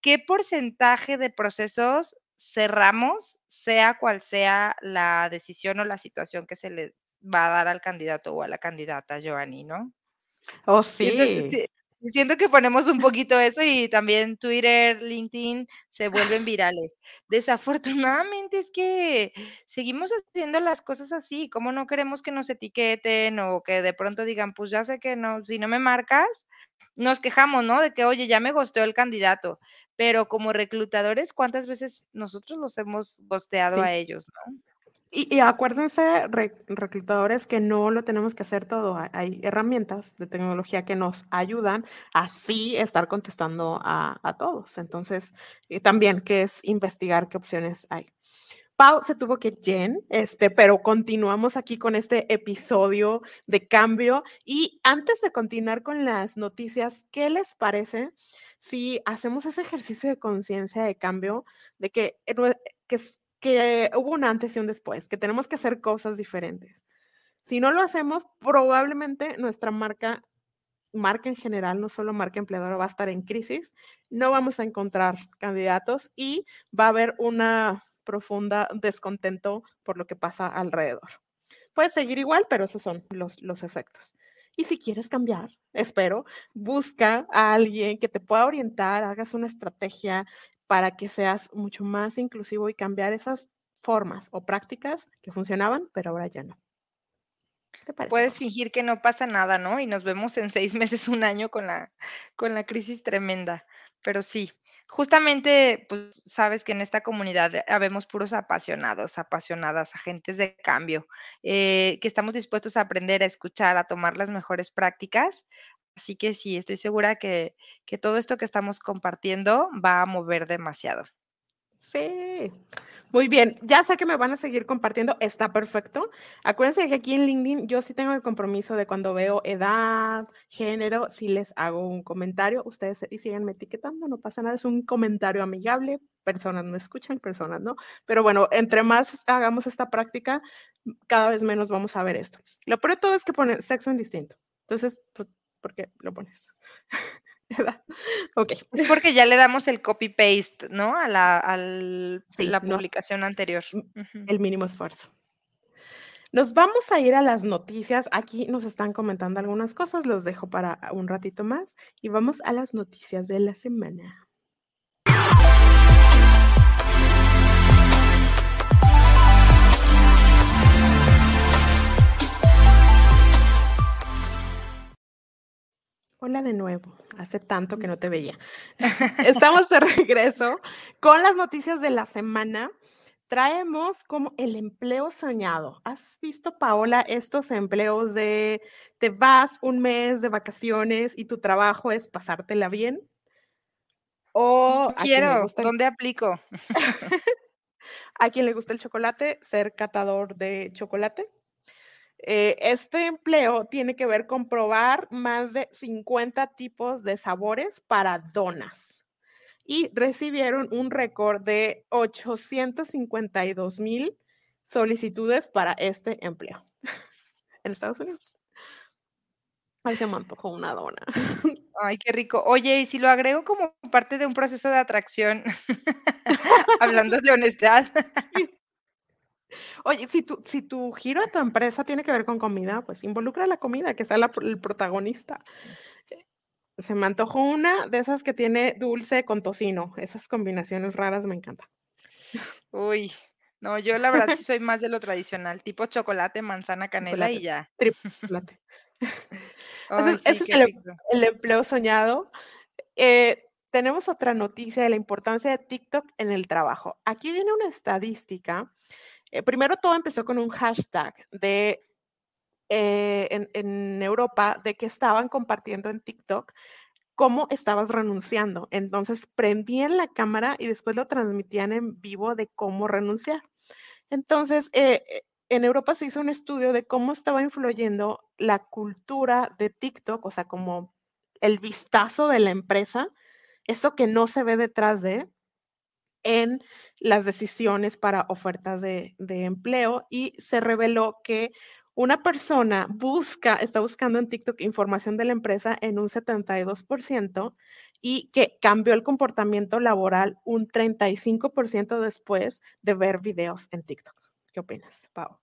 ¿Qué porcentaje de procesos cerramos, sea cual sea la decisión o la situación que se le va a dar al candidato o a la candidata, Joanny, ¿no? Oh, sí. Siento, que ponemos un poquito eso y también Twitter, LinkedIn se vuelven virales. Desafortunadamente es que seguimos haciendo las cosas así, como no queremos que nos etiqueten o que de pronto digan, pues ya sé que no, si no me marcas, nos quejamos, ¿no? De que, oye, ya me gosteó el candidato, pero como reclutadores, ¿cuántas veces nosotros los hemos gosteado a ellos, no? Y, acuérdense, reclutadores, que no lo tenemos que hacer todo. Hay herramientas de tecnología que nos ayudan a así estar contestando a, todos. Entonces, también, que es investigar qué opciones hay. Pau se tuvo que ir Jen, este, pero continuamos aquí con este episodio de cambio. Y antes de continuar con las noticias, ¿qué les parece si hacemos ese ejercicio de conciencia de cambio, de que, que, que hubo un antes y un después, que tenemos que hacer cosas diferentes? Si no lo hacemos, probablemente nuestra marca marca en general, no solo marca empleadora, va a estar en crisis, no vamos a encontrar candidatos y va a haber una profunda descontento por lo que pasa alrededor. Puedes seguir igual, pero esos son los, los efectos. Y si quieres cambiar, espero, busca a alguien que te pueda orientar, hagas una estrategia para que seas mucho más inclusivo y cambiar esas formas o prácticas que funcionaban, pero ahora ya no. Puedes fingir que no pasa nada, ¿no? Y nos vemos en seis meses, un año con la, con la crisis tremenda. pero sí, justamente, pues, sabes que en esta comunidad habemos puros apasionados, apasionadas, agentes de cambio, eh, que estamos dispuestos a aprender, a escuchar, a tomar las mejores prácticas. Así que sí, estoy segura que que todo esto que estamos compartiendo va a mover demasiado. Sí. Muy bien, ya sé que me van a seguir compartiendo, está perfecto. Acuérdense que aquí en LinkedIn yo sí tengo el compromiso de cuando veo edad, género, si les hago un comentario, ustedes y síganme etiquetando, no pasa nada, es un comentario amigable, personas no escuchan, personas no, pero bueno, entre más hagamos esta práctica, cada vez menos vamos a ver esto. Lo peor de todo es que pone sexo indistinto, entonces, pues, ¿por qué lo pones? Ok. Es porque ya le damos el copy paste, ¿no? A la, al, la no. publicación anterior. El mínimo esfuerzo. Nos vamos a ir a las noticias. Aquí nos están comentando algunas cosas, los dejo para un ratito más y vamos a las noticias de la semana. Hola de nuevo, hace tanto que no te veía. Estamos de regreso con las noticias de la semana. Traemos como el empleo soñado. ¿Has visto, Paola, estos empleos de te vas un mes de vacaciones y tu trabajo es pasártela bien? O quiero, ¿dónde aplico? a quien le gusta el chocolate, ser catador de chocolate. Eh, este empleo tiene que ver con probar más de 50 tipos de sabores para donas y recibieron un récord de 852 mil solicitudes para este empleo en Estados Unidos. Ay, se me antojó una dona. Ay, qué rico. Oye, y si lo agrego como parte de un proceso de atracción, hablando de honestidad. Oye, si tu, si tu giro de tu empresa tiene que ver con comida, pues involucra la comida, que sea el protagonista. Se me antojó una de esas que tiene dulce con tocino. Esas combinaciones raras me encantan. Uy, no, yo la verdad sí soy más de lo tradicional, tipo chocolate, manzana, canela y ya. Chocolate. ese, es el, el, empleo soñado. Eh, tenemos otra noticia de la importancia de TikTok en el trabajo. Aquí viene una estadística eh, primero todo empezó con un hashtag de eh, en, Europa de que estaban compartiendo en TikTok cómo estabas renunciando. Entonces prendían la cámara y después lo transmitían en vivo de cómo renunciar. Entonces, eh, en Europa se hizo un estudio de cómo estaba influyendo la cultura de TikTok, o sea, como el vistazo de la empresa, eso que no se ve detrás de, en las decisiones para ofertas de, empleo y se reveló que una persona busca, está buscando en TikTok información de la empresa en un 72% y que cambió el comportamiento laboral un 35% después de ver videos en TikTok. ¿Qué opinas, Pau?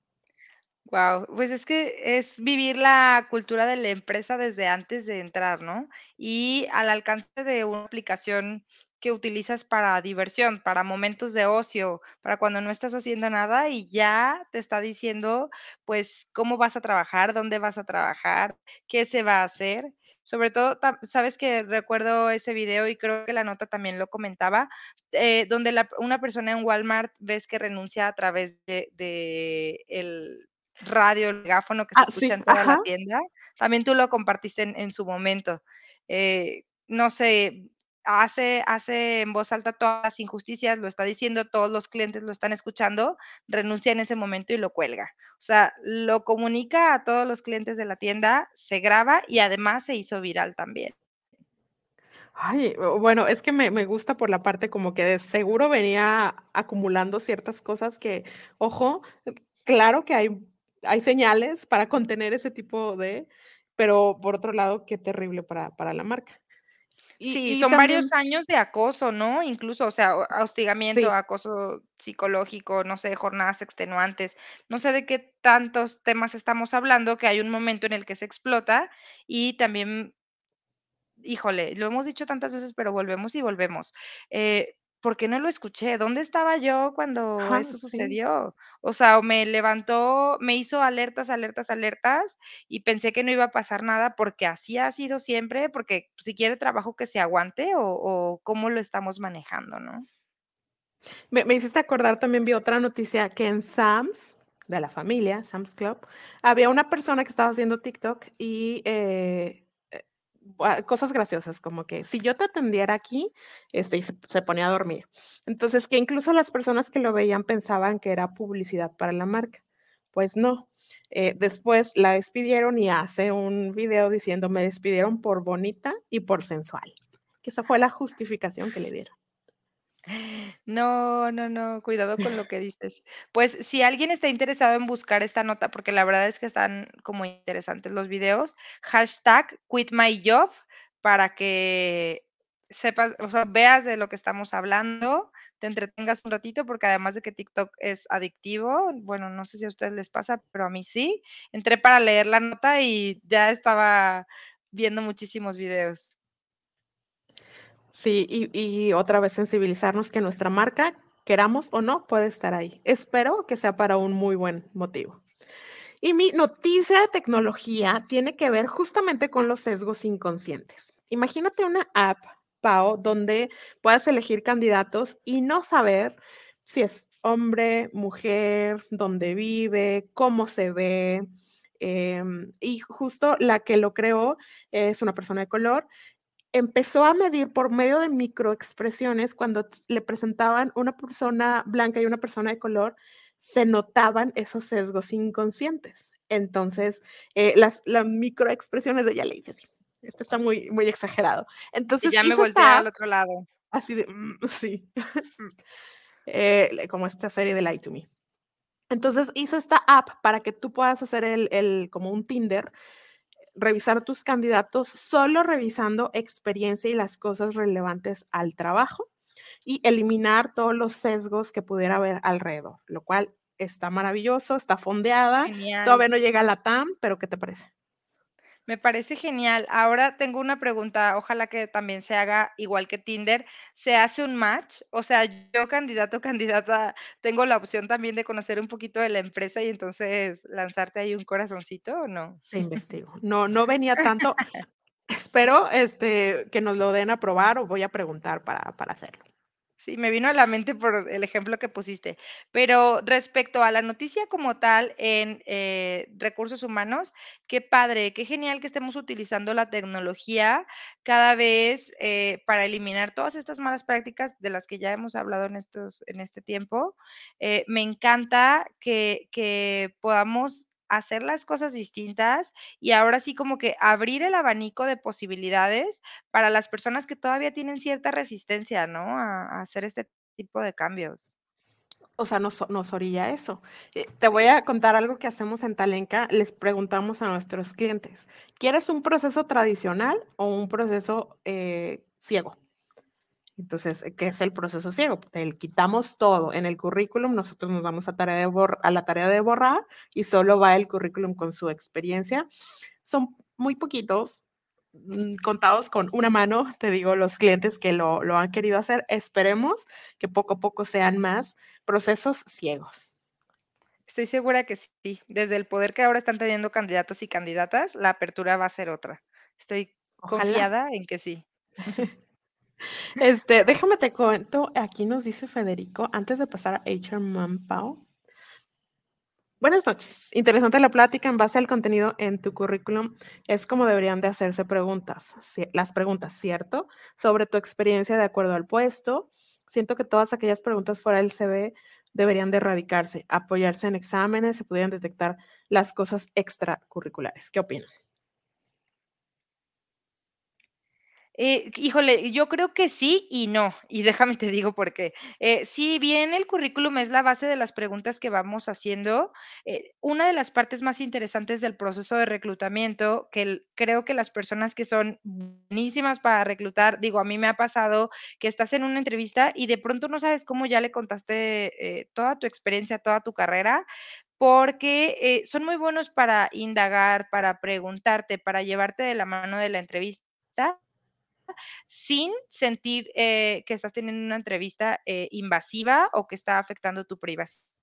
Wow, pues es que es vivir la cultura de la empresa desde antes de entrar, ¿no? Y al alcance de una aplicación que utilizas para diversión, para momentos de ocio, para cuando no estás haciendo nada y ya te está diciendo, pues, cómo vas a trabajar, dónde vas a trabajar, qué se va a hacer. Sobre todo, sabes que recuerdo ese video y creo que la nota también lo comentaba, eh, donde una persona en Walmart ves que renuncia a través de, el radio, el megáfono que se ah, escucha en toda la tienda. También tú lo compartiste en, su momento. Eh, no sé, hace, hace en voz alta todas las injusticias, lo está diciendo, todos los clientes lo están escuchando, renuncia en ese momento y lo cuelga. O sea, lo comunica a todos los clientes de la tienda, se graba y además se hizo viral también. Ay, bueno, es que me, me, gusta por la parte como que de seguro venía acumulando ciertas cosas que, ojo, claro que hay, hay señales para contener ese tipo de, pero por otro lado, qué terrible para, para la marca. Sí, son varios años de acoso, ¿no? Incluso, o sea, hostigamiento, acoso psicológico, no sé, jornadas extenuantes, no sé de qué tantos temas estamos hablando, que hay un momento en el que se explota y también, híjole, lo hemos dicho tantas veces, pero volvemos y volvemos. Eh, ¿por qué no lo escuché? ¿Dónde estaba yo cuando eso sucedió? O sea, me levantó, me hizo alertas, alertas, alertas y pensé que no iba a pasar nada porque así ha sido siempre, porque si quiere trabajo que se aguante o, cómo lo estamos manejando, ¿no? Me, me, hiciste acordar, también vi otra noticia que en Sam's, de la familia, Sam's Club, había una persona que estaba haciendo TikTok y eh, cosas graciosas, como que si yo te atendiera aquí, este, y se, ponía a dormir. Entonces, que incluso las personas que lo veían pensaban que era publicidad para la marca. Pues no. Eh, después la despidieron y hace un video diciendo, me despidieron por bonita y por sensual. Esa fue la justificación que le dieron. No, no, no, cuidado con lo que dices. Pues si alguien está interesado en buscar esta nota, porque la verdad es que están como interesantes los videos, hashtag quit my job para que sepas, o sea, veas de lo que estamos hablando, te entretengas un ratito, porque además de que TikTok es adictivo, bueno, no sé si a ustedes les pasa, pero a mí sí, entré para leer la nota y ya estaba viendo muchísimos videos. Sí, y, otra vez sensibilizarnos que nuestra marca, queramos o no, puede estar ahí. Espero que sea para un muy buen motivo. Y mi noticia de tecnología tiene que ver justamente con los sesgos inconscientes. Imagínate una app, Pau, donde puedas elegir candidatos y no saber si es hombre, mujer, dónde vive, cómo se ve. Em, y justo la que lo creó es una persona de color empezó a medir por medio de microexpresiones cuando le presentaban una persona blanca y una persona de color, se notaban esos sesgos inconscientes. Entonces, eh, las, las, microexpresiones de ella le dice así. Esto está muy, muy exagerado. Entonces, y ya me volteé al otro lado. Así de, mm, sí. Eh, como esta serie de Light to Me. Entonces hizo esta app para que tú puedas hacer el, el como un Tinder revisar tus candidatos solo revisando experiencia y las cosas relevantes al trabajo y eliminar todos los sesgos que pudiera haber alrededor, lo cual está maravilloso, está fondeada, todavía no llega a la TAM, pero ¿qué te parece? Me parece genial. Ahora tengo una pregunta, ojalá que también se haga igual que Tinder. ¿Se hace un match? O sea, yo candidato, candidata, tengo la opción también de conocer un poquito de la empresa y entonces lanzarte ahí un corazoncito o no? Te investigo. No, no venía tanto. Espero este, que nos lo den a probar o voy a preguntar para, para hacerlo. Sí, me vino a la mente por el ejemplo que pusiste. Pero respecto a la noticia como tal en eh, recursos humanos, qué padre, qué genial que estemos utilizando la tecnología cada vez eh, para eliminar todas estas malas prácticas de las que ya hemos hablado en, estos, en este tiempo. Eh, me encanta que, que podamos hacer las cosas distintas y ahora sí como que abrir el abanico de posibilidades para las personas que todavía tienen cierta resistencia, ¿no? A, hacer este tipo de cambios. O sea, nos, nos orilla eso. Eh, te voy a contar algo que hacemos en Talenca. Les preguntamos a nuestros clientes, ¿quieres un proceso tradicional o un proceso eh, ciego? Entonces, ¿qué es el proceso ciego? Te quitamos todo en el currículum, nosotros nos vamos a, tarea de a la tarea de borrar y solo va el currículum con su experiencia. Son muy poquitos, mm, contados con una mano, te digo, los clientes que lo, lo han querido hacer. Esperemos que poco a poco sean más procesos ciegos. Estoy segura que sí. Desde el poder que ahora están teniendo candidatos y candidatas, la apertura va a ser otra. Estoy confiada en que sí. Este, déjame te cuento, aquí nos dice Federico, antes de pasar a HR Manpower. Buenas noches. Interesante la plática en base al contenido en tu currículum. Es como deberían de hacerse preguntas, las preguntas, ¿cierto? Sobre tu experiencia de acuerdo al puesto. Siento que todas aquellas preguntas fuera del CV deberían de erradicarse, apoyarse en exámenes, se pudieran detectar las cosas extracurriculares. ¿Qué opinan? Eh, híjole, yo creo que sí y no, y déjame te digo por qué. Eh, si bien el currículum es la base de las preguntas que vamos haciendo, eh, una de las partes más interesantes del proceso de reclutamiento, que creo que las personas que son buenísimas para reclutar, digo, a mí me ha pasado que estás en una entrevista y de pronto no sabes cómo ya le contaste toda tu experiencia, toda tu carrera, porque son muy buenos para indagar, para preguntarte, para llevarte de la mano de la entrevista sin sentir eh, que estás teniendo una entrevista eh, invasiva o que está afectando tu privacidad.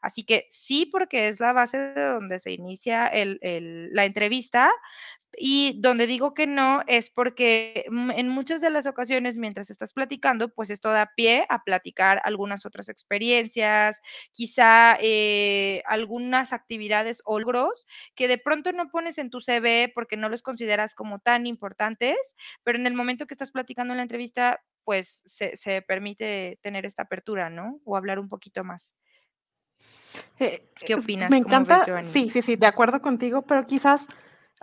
Así que sí, porque es la base de donde se inicia la entrevista, y donde digo que no es porque mm, en muchas de las ocasiones mientras estás platicando, pues esto da pie a platicar algunas otras experiencias, quizá eh, algunas actividades o logros que de pronto no pones en tu CV porque no los consideras como tan importantes, pero en el momento que estás platicando en la entrevista, pues se, se permite tener esta apertura, ¿no? O hablar un poquito más. Eh, ¿Qué opinas? Me encanta, sí, sí, sí, de acuerdo contigo, pero quizás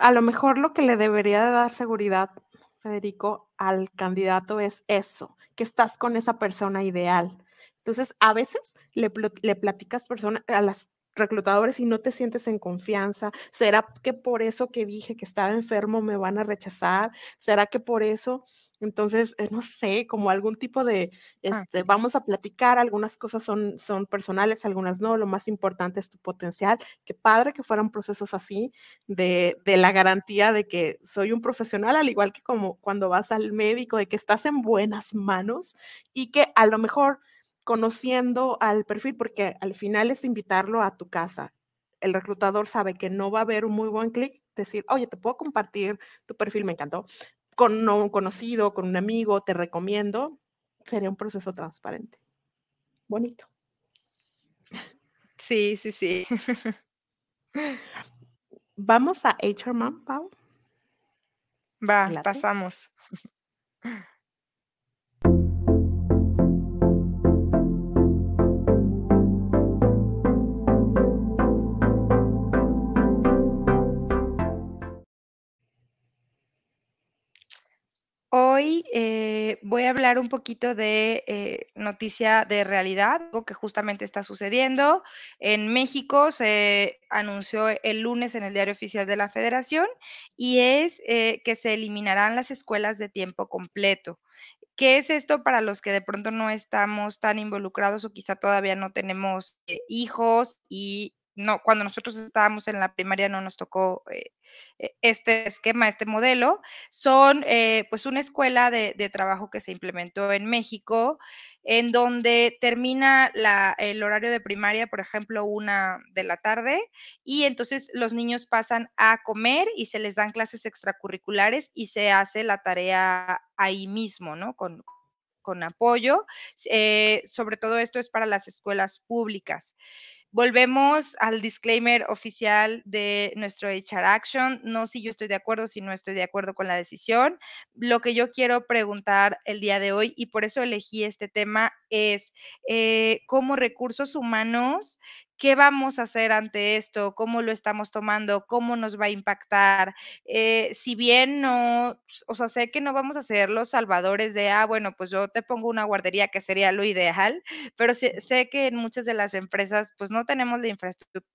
a lo mejor lo que le debería dar seguridad, Federico, al candidato es eso, que estás con esa persona ideal. Entonces, a veces le, le platicas persona, a las reclutadores y no te sientes en confianza? ¿Será que por eso que dije que estaba enfermo me van a rechazar? ¿Será que por eso? Entonces, eh, no sé, como algún tipo de, ah, este, vamos a platicar, algunas cosas son, son personales, algunas no, lo más importante es tu potencial. Qué padre que fueran procesos así, de, de la garantía de que soy un profesional, al igual que como cuando vas al médico, de que estás en buenas manos y que a lo mejor conociendo al perfil, porque al final es invitarlo a tu casa. El reclutador sabe que no va a haber un muy buen clic, decir, oye, te puedo compartir tu perfil, me encantó, con un conocido, con un amigo, te recomiendo, sería un proceso transparente. Bonito. Sí, sí, sí. Vamos a HR Mom, Pau. Va, pasamos. Hoy eh, voy a hablar un poquito de eh, noticia de realidad, algo que justamente está sucediendo. En México se anunció el lunes en el Diario Oficial de la Federación y es eh, que se eliminarán las escuelas de tiempo completo. ¿Qué es esto para los que de pronto no estamos tan involucrados o quizá todavía no tenemos hijos y no, cuando nosotros estábamos en la primaria no nos tocó eh, e, este esquema, este modelo. Son eh, pues una escuela de, trabajo que se implementó en México, en donde termina el horario de primaria, por ejemplo, una de la tarde, y entonces los niños pasan a comer y se les dan clases extracurriculares y se hace la tarea ahí mismo, ¿no? Con, con apoyo. Eh, sobre todo esto es para las escuelas públicas. Volvemos al disclaimer oficial de nuestro HR Action. No si yo estoy de acuerdo, si no estoy de acuerdo con la decisión. Lo que yo quiero preguntar el día de hoy, y por eso elegí este tema, es eh, cómo recursos humanos ¿Qué vamos a hacer ante esto? ¿Cómo lo estamos tomando? ¿Cómo nos va a impactar? Eh, si bien no, o sea, sé que no vamos a ser los salvadores de, ah, bueno, pues yo te pongo una guardería que sería lo ideal, pero sé, que en muchas de las empresas pues no tenemos la infraestructura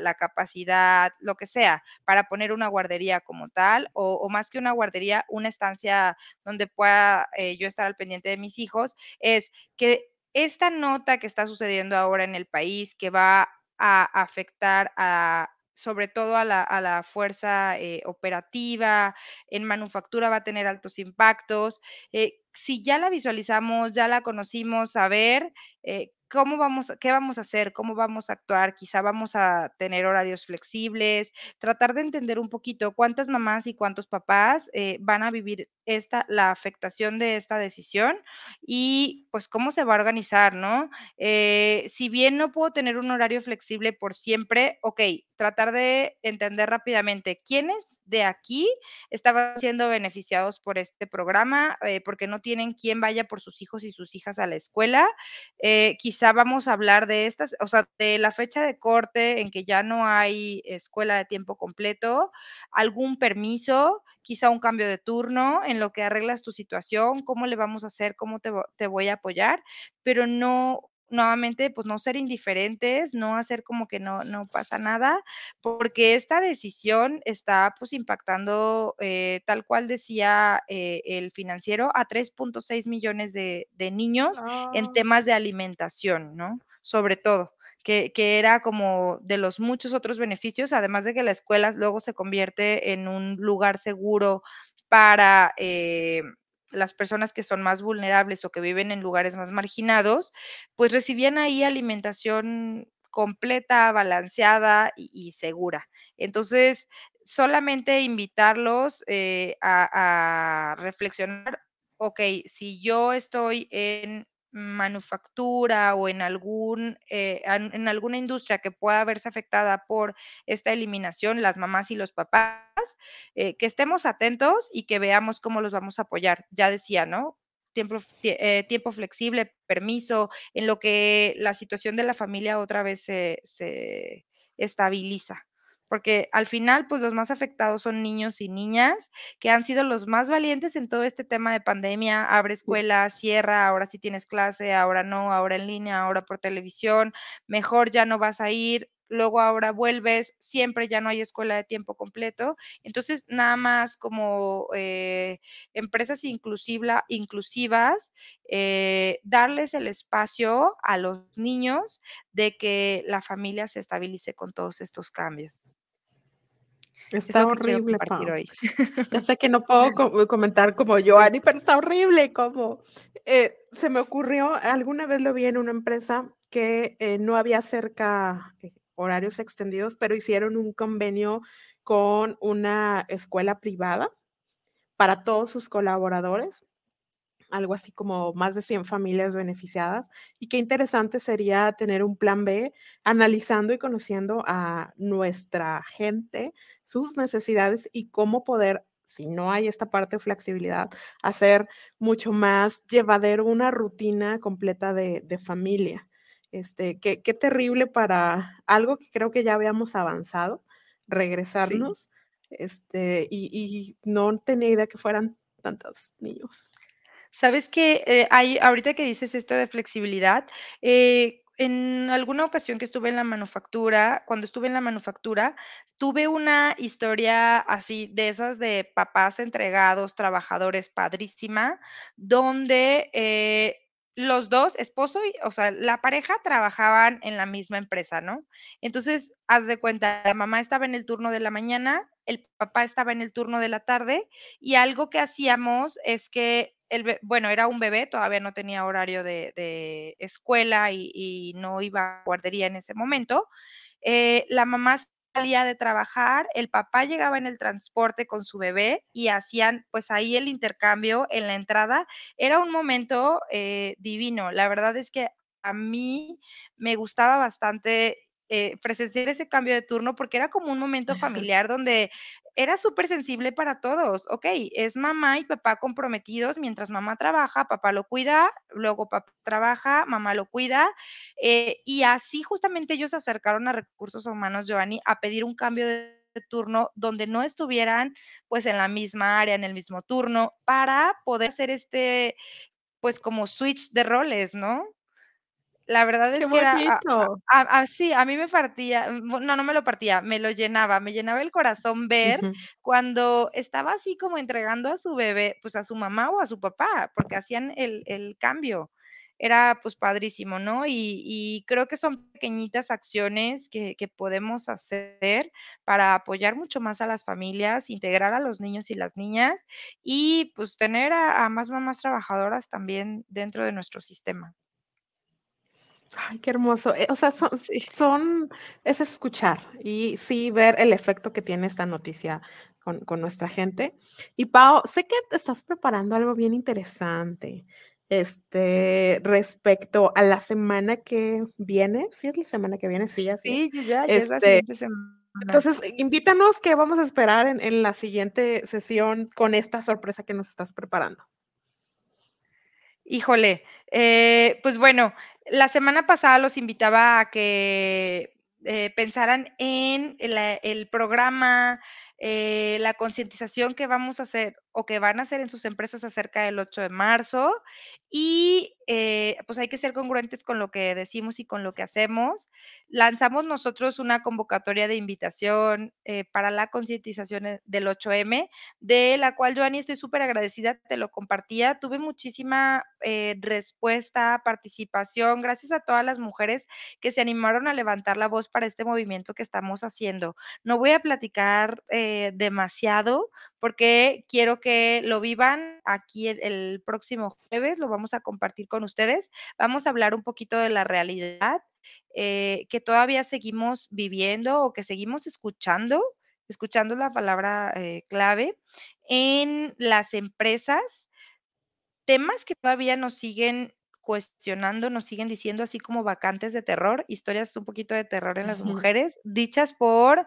la capacidad, lo que sea, para poner una guardería como tal, o, más que una guardería, una estancia donde pueda eh, yo estar al pendiente de mis hijos, es que esta nota que está sucediendo ahora en el país, que va a afectar a, sobre todo a la, fuerza eh, operativa, en manufactura va a tener altos impactos. Eh, si ya la visualizamos, ya la conocimos, a ver, eh, ¿Cómo vamos, qué vamos a hacer? ¿Cómo vamos a actuar? Quizá vamos a tener horarios flexibles, tratar de entender un poquito cuántas mamás y cuántos papás eh, van a vivir esta, la afectación de esta decisión y pues cómo se va a organizar, ¿no? Eh, si bien no puedo tener un horario flexible por siempre, ok, tratar de entender rápidamente quiénes de aquí estaban siendo beneficiados por este programa, eh, porque no tienen quien vaya por sus hijos y sus hijas a la escuela. quizá vamos a hablar de estas, o sea, de la fecha de corte en que ya no hay escuela de tiempo completo, algún permiso, quizá un cambio de turno en lo que arreglas tu situación, cómo le vamos a hacer, cómo te, te voy a apoyar, pero no nuevamente, pues no ser indiferentes, no hacer como que no, no pasa nada, porque esta decisión está pues impactando, eh, tal cual decía eh, el financiero, a 3.6 millones de, niños en ah. temas de alimentación, ¿no? Sobre todo. Que, que, era como de los muchos otros beneficios, además de que la escuela luego se convierte en un lugar seguro para eh, las personas que son más vulnerables o que viven en lugares más marginados, pues recibían ahí alimentación completa, balanceada y, segura. Entonces, solamente invitarlos eh, a, reflexionar, ok, si yo estoy en manufactura o en algún eh, en alguna industria que pueda verse afectada por esta eliminación, las mamás y los papás, eh, que estemos atentos y que veamos cómo los vamos a apoyar. Ya decía, ¿no? Tiempo, eh, tiempo flexible, permiso, en lo que la situación de la familia otra vez se, se estabiliza porque al final, pues los más afectados son niños y niñas que han sido los más valientes en todo este tema de pandemia, abre escuela, cierra, ahora sí tienes clase, ahora no, ahora en línea, ahora por televisión, mejor ya no vas a ir, luego ahora vuelves, siempre ya no hay escuela de tiempo completo. Entonces, nada más como eh, empresas inclusivas, eh, darles el espacio a los niños de que la familia se estabilice con todos estos cambios. Está horrible, Pau. Hoy. Yo sé que no puedo comentar como Joanny, pero está horrible. Como eh, se me ocurrió, alguna vez lo vi en una empresa que eh, no había cerca eh, horarios extendidos, pero hicieron un convenio con una escuela privada para todos sus colaboradores algo así como más de 100 familias beneficiadas. Y qué interesante sería tener un plan B analizando y conociendo a nuestra gente, sus necesidades y cómo poder, si no hay esta parte de flexibilidad, hacer mucho más llevadero una rutina completa de, familia. Este, qué, qué, terrible para algo que creo que ya habíamos avanzado, regresarnos, este, y, y no tenía idea que fueran tantos niños. Sabes que eh, hay, ahorita que dices esto de flexibilidad, eh, en alguna ocasión que estuve en la manufactura, cuando estuve en la manufactura, tuve una historia así de esas de papás entregados, trabajadores, padrísima, donde eh, los dos, esposo y, o sea, la pareja trabajaban en la misma empresa, ¿no? Entonces, haz de cuenta, la mamá estaba en el turno de la mañana, el papá estaba en el turno de la tarde y algo que hacíamos es que el, bueno, era un bebé, todavía no tenía horario de, escuela y, no iba a guardería en ese momento. Eh, la mamá salía de trabajar, el papá llegaba en el transporte con su bebé y hacían pues ahí el intercambio en la entrada. Era un momento eh, divino. La verdad es que a mí me gustaba bastante eh, presenciar ese cambio de turno porque era como un momento familiar donde era súper sensible para todos. Ok, es mamá y papá comprometidos, mientras mamá trabaja, papá lo cuida, luego papá trabaja, mamá lo cuida. Eh, y así justamente ellos se acercaron a recursos humanos, Giovanni, a pedir un cambio de turno donde no estuvieran pues en la misma área, en el mismo turno, para poder hacer este, pues como switch de roles, ¿no? La verdad es que era, así, a, mí me partía, mm, no, no me lo partía, me lo llenaba, me llenaba el corazón ver cuando estaba así como entregando a su bebé, pues a su mamá o a su papá, porque hacían el, cambio. Era pues padrísimo, ¿no? Y, creo que son pequeñitas acciones que, podemos hacer para apoyar mucho más a las familias, integrar a los niños y las niñas y pues tener a más mamás trabajadoras también dentro de nuestro sistema. Ay, qué hermoso. Eh, o sea, son, son, es escuchar y sí ver el efecto que tiene esta noticia con, con, nuestra gente. Y Pau, sé que te estás preparando algo bien interesante este, respecto a la semana que viene. Sí, es la semana que viene, sí, así. Sí, ya, ya es la este, siguiente semana. Entonces, invítanos qué vamos a esperar en, en la siguiente sesión con esta sorpresa que nos estás preparando. Híjole, eh, pues bueno, la semana pasada los invitaba a que eh, pensaran en el programa eh, la concientización que vamos a hacer o que van a hacer en sus empresas acerca del 8 de marzo y eh, pues hay que ser congruentes con lo que decimos y con lo que hacemos. Lanzamos nosotros una convocatoria de invitación eh, para la concientización del 8M, de la cual, Joanny, estoy súper agradecida, te lo compartía. Tuve muchísima respuesta, participación, gracias a todas las mujeres que se animaron a levantar la voz para este movimiento que estamos haciendo. No voy a platicar demasiado porque quiero que lo vivan aquí el, próximo jueves, lo vamos a compartir con ustedes. Vamos a hablar un poquito de la realidad eh, que todavía seguimos viviendo o que seguimos escuchando, escuchando la palabra eh, clave en las empresas, temas que todavía nos siguen cuestionando, nos siguen diciendo así como vacantes de terror, historias un poquito de terror en las mujeres, dichas por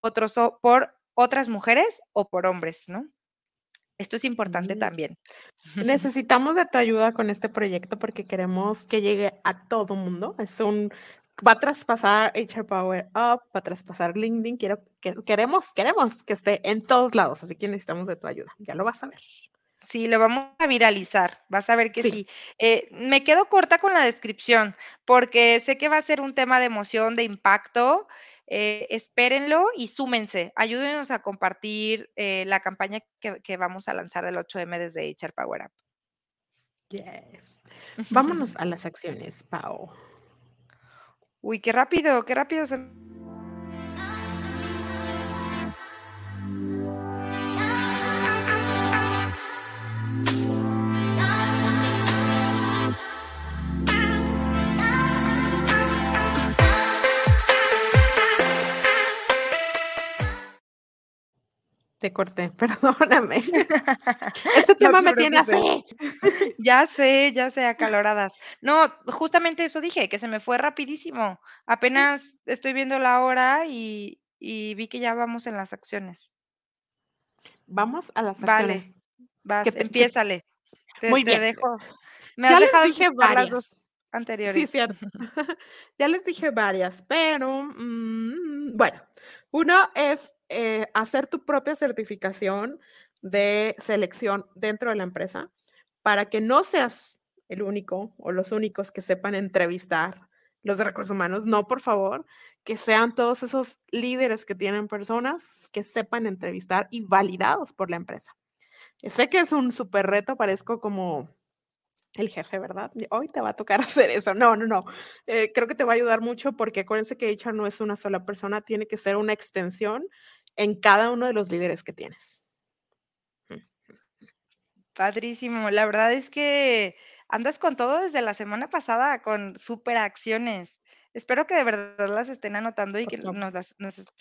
otros por otras mujeres o por hombres, ¿no? Esto es importante también. Necesitamos de tu ayuda con este proyecto porque queremos que llegue a todo mundo. Es un va a traspasar HR Power Up, va a traspasar LinkedIn. Quiero que queremos, queremos que esté en todos lados, así que necesitamos de tu ayuda. Ya lo vas a ver. Sí, lo vamos a viralizar, vas a ver que sí. Eh, me quedo corta con la descripción, porque sé que va a ser un tema de emoción, de impacto. Eh, espérenlo y súmense. Ayúdenos a compartir eh, la campaña que, vamos a lanzar del 8M desde HR Power Up. Yes. Vámonos a las acciones, Pau. Uy, qué rápido, qué rápido se Te corté, perdóname. Este tema me tiene así. Ya sé, ya sé, acaloradas. No, justamente eso dije, que se me fue rapidísimo. Apenas estoy viendo la hora y, vi que ya vamos en las acciones. Vamos a las acciones. Vale, vas, empiézale. Te, Muy bien. dejo. Me ya has dejado dije varias. dos anteriores. Sí, cierto. ya les dije varias, pero mm, bueno, uno es eh, hacer tu propia certificación de selección dentro de la empresa para que no seas el único o los únicos que sepan entrevistar los de recursos humanos. No, por favor, que sean todos esos líderes que tienen personas que sepan entrevistar y validados por la empresa. Sé que es un súper reto, parezco como el jefe, ¿verdad? Hoy te va a tocar hacer eso. No, no, no. Eh, creo que te va a ayudar mucho porque acuérdense que HR no es una sola persona, tiene que ser una extensión en cada uno de los líderes que tienes. Padrísimo. La verdad es que andas con todo desde la semana pasada, con super acciones. Espero que de verdad las estén anotando y que nos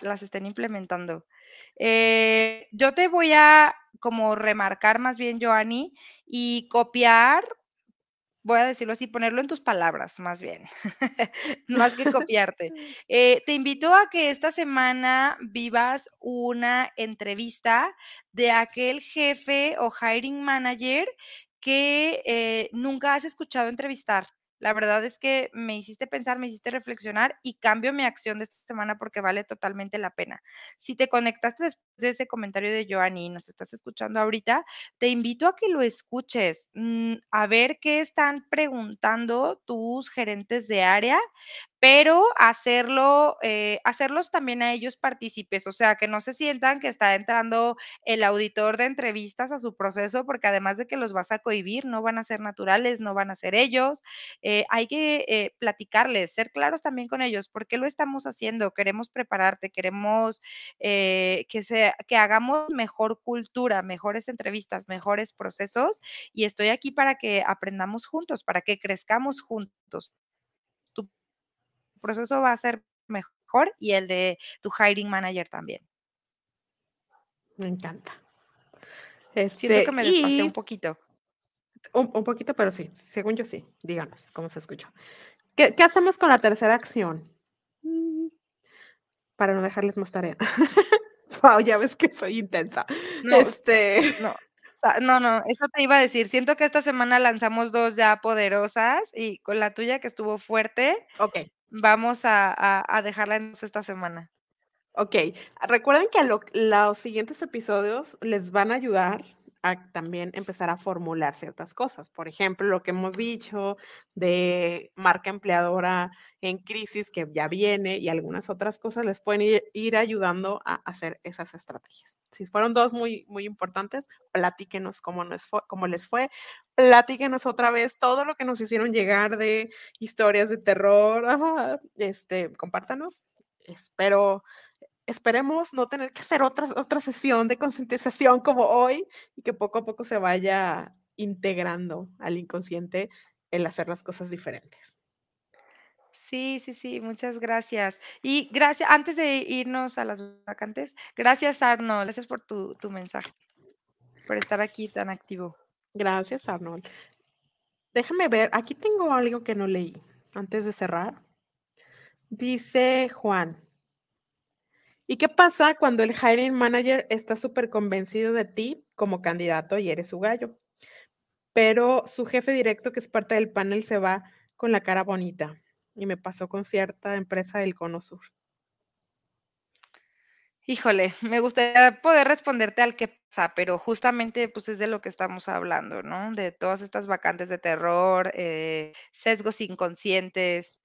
las, estén implementando. Eh, yo te voy a como remarcar más bien, Joanny, y copiar voy a decirlo así, ponerlo en tus palabras, más bien, más que copiarte. Eh, te invito a que esta semana vivas una entrevista de aquel jefe o hiring manager que eh, nunca has escuchado entrevistar. La verdad es que me hiciste pensar, me hiciste reflexionar y cambio mi acción de esta semana porque vale totalmente la pena. Si te conectaste después de ese comentario de Joanny nos estás escuchando ahorita, te invito a que lo escuches, mm, a ver qué están preguntando tus gerentes de área, pero hacerlo, eh, hacerlos también a ellos partícipes, o sea, que no se sientan que está entrando el auditor de entrevistas a su proceso, porque además de que los vas a cohibir, no van a ser naturales, no van a ser ellos. Eh, hay que eh, platicarles, ser claros también con ellos, ¿por qué lo estamos haciendo? Queremos prepararte, queremos que, se, que hagamos mejor cultura, mejores entrevistas, mejores procesos, y estoy aquí para que aprendamos juntos, para que crezcamos juntos proceso va a ser mejor y el de tu hiring manager también. Me encanta. Siento que me este, desfasé un poquito. Un, poquito, pero sí, según yo sí. Díganos cómo se escucha. ¿Qué, hacemos con la tercera acción? Mm, para no dejarles más tarea. wow, ya ves que soy intensa. No, este. No. No, no, eso te iba a decir. Siento que esta semana lanzamos dos ya poderosas y con la tuya que estuvo fuerte. Ok. Vamos a, dejarla en esta semana. Ok, recuerden que los siguientes episodios les van a ayudar también empezar a formular ciertas cosas. Por ejemplo, lo que hemos dicho de marca empleadora en crisis que ya viene y algunas otras cosas les pueden ir, ayudando a hacer esas estrategias. Si fueron dos muy, muy importantes, platíquenos cómo, nos fue, cómo les fue. Platíquenos otra vez todo lo que nos hicieron llegar de historias de terror. este, compártanos. Espero esperemos no tener que hacer otra, otra sesión de concientización como hoy y que poco a poco se vaya integrando al inconsciente el hacer las cosas diferentes. Sí, sí, sí, muchas gracias. Y gracias, antes de irnos a las vacantes, gracias Arnold, gracias por tu, tu mensaje, por estar aquí tan activo. Gracias Arnold. Déjame ver, aquí tengo algo que no leí antes de cerrar. Dice Juan, ¿y qué pasa cuando el hiring manager está súper convencido de ti como candidato y eres su gallo? Pero su jefe directo, que es parte del panel, se va con la cara bonita y me pasó con cierta empresa del Cono Sur. Híjole, me gustaría poder responderte al qué pasa, pero justamente pues es de lo que estamos hablando, ¿no? De todas estas vacantes de terror, eh, sesgos inconscientes.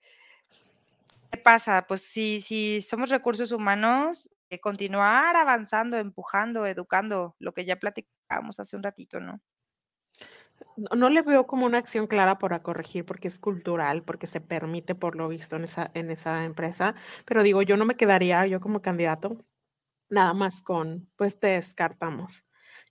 ¿Qué pasa? Pues si, si somos recursos humanos, eh, continuar avanzando, empujando, educando, lo que ya platicábamos hace un ratito, ¿no? no le veo como una acción clara para corregir porque es cultural, porque se permite por lo visto en esa, en esa empresa, pero digo, yo no me quedaría yo como candidato nada más con, pues te descartamos.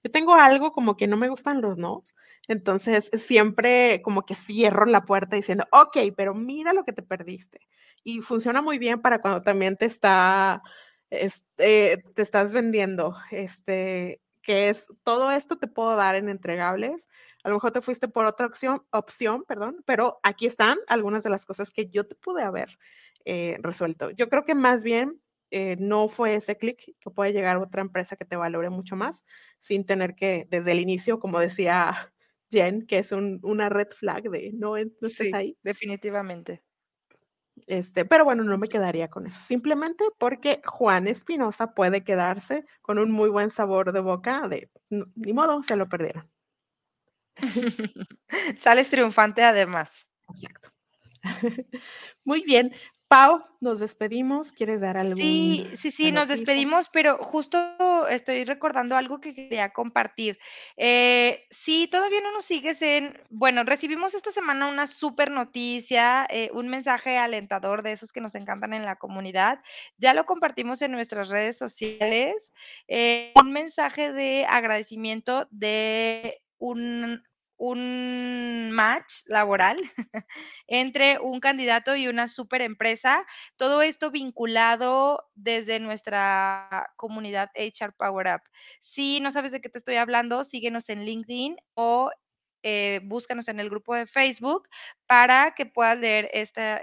Yo tengo algo como que no me gustan los no, entonces siempre como que cierro la puerta diciendo, ok, pero mira lo que te perdiste. Y funciona muy bien para cuando también te está, este, te estás vendiendo, este, que es todo esto te puedo dar en entregables, a lo mejor te fuiste por otra opción, opción perdón, pero aquí están algunas de las cosas que yo te pude haber eh, resuelto. Yo creo que más bien eh, no fue ese clic que puede llegar a otra empresa que te valore mucho más sin tener que, desde el inicio, como decía Jen, que es una red flag de no, no estés ahí. Definitivamente. Este, pero bueno, no me quedaría con eso. Simplemente porque Juan Espinosa puede quedarse con un muy buen sabor de boca de ni modo, se lo perdieron. Sales triunfante además. Exacto. Muy bien. Pau, nos despedimos. ¿Quieres dar algo? Sí, sí, sí, nos despedimos, pero justo estoy recordando algo que quería compartir. Eh, si todavía no nos sigues en, bueno, recibimos esta semana una súper noticia, eh, un mensaje alentador de esos que nos encantan en la comunidad. Ya lo compartimos en nuestras redes sociales. Eh, un mensaje de agradecimiento de un un match laboral entre un candidato y una super empresa. Todo esto vinculado desde nuestra comunidad HR Power Up. Si no sabes de qué te estoy hablando, síguenos en LinkedIn o eh, búscanos en el grupo de Facebook para que puedas leer esta,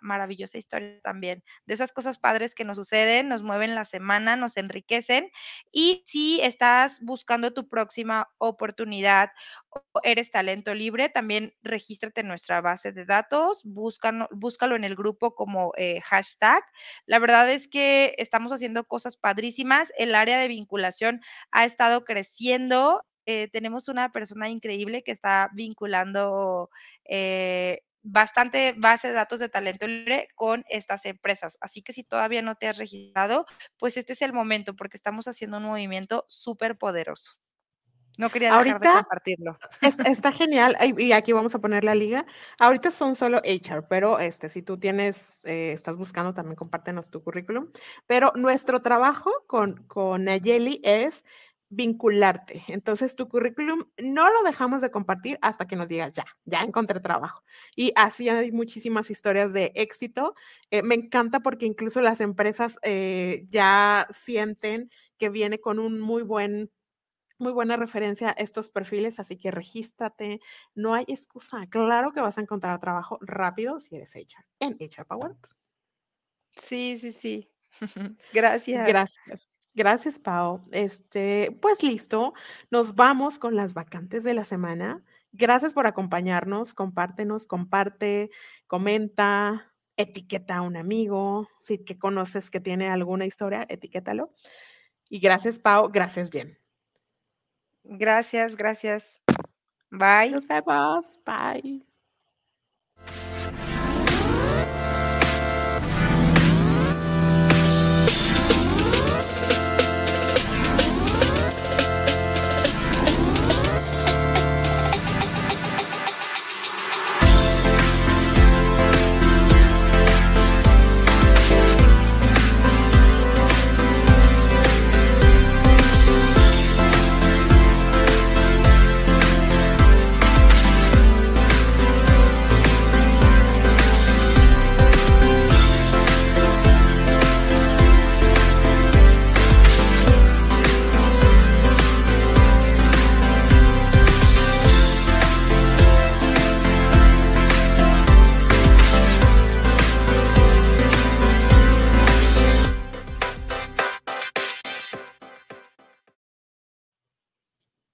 maravillosa historia también. De esas cosas padres que nos suceden, nos mueven la semana, nos enriquecen. Y si estás buscando tu próxima oportunidad o eres talento libre, también regístrate en nuestra base de datos, búscalo, búscalo en el grupo como eh, hashtag. La verdad es que estamos haciendo cosas padrísimas. El área de vinculación ha estado creciendo eh, tenemos una persona increíble que está vinculando eh, bastante base de datos de talento libre con estas empresas. Así que si todavía no te has registrado, pues este es el momento porque estamos haciendo un movimiento súper poderoso. No quería dejar de compartirlo. Está, genial. Y aquí vamos a poner la liga. Ahorita son solo HR, pero este, si tú tienes, eh, estás buscando, también compártenos tu currículum. Pero nuestro trabajo con, con Nayeli es vincularte. Entonces, tu currículum no lo dejamos de compartir hasta que nos digas, ya, ya encontré trabajo. Y así hay muchísimas historias de éxito. Eh, me encanta porque incluso las empresas eh, ya sienten que viene con un muy buen muy buena referencia a estos perfiles, así que regístrate, no hay excusa. Claro que vas a encontrar trabajo rápido si eres HR en HR Power. Sí, sí, sí. Gracias. Gracias. Gracias, Pau. Este, pues listo, nos vamos con las vacantes de la semana. Gracias por acompañarnos, compártenos, comparte, comenta, etiqueta a un amigo, si que conoces que tiene alguna historia, etiquétalo. Y gracias, Pau, gracias, Jen. Gracias, gracias. Bye. Nos vemos. Bye.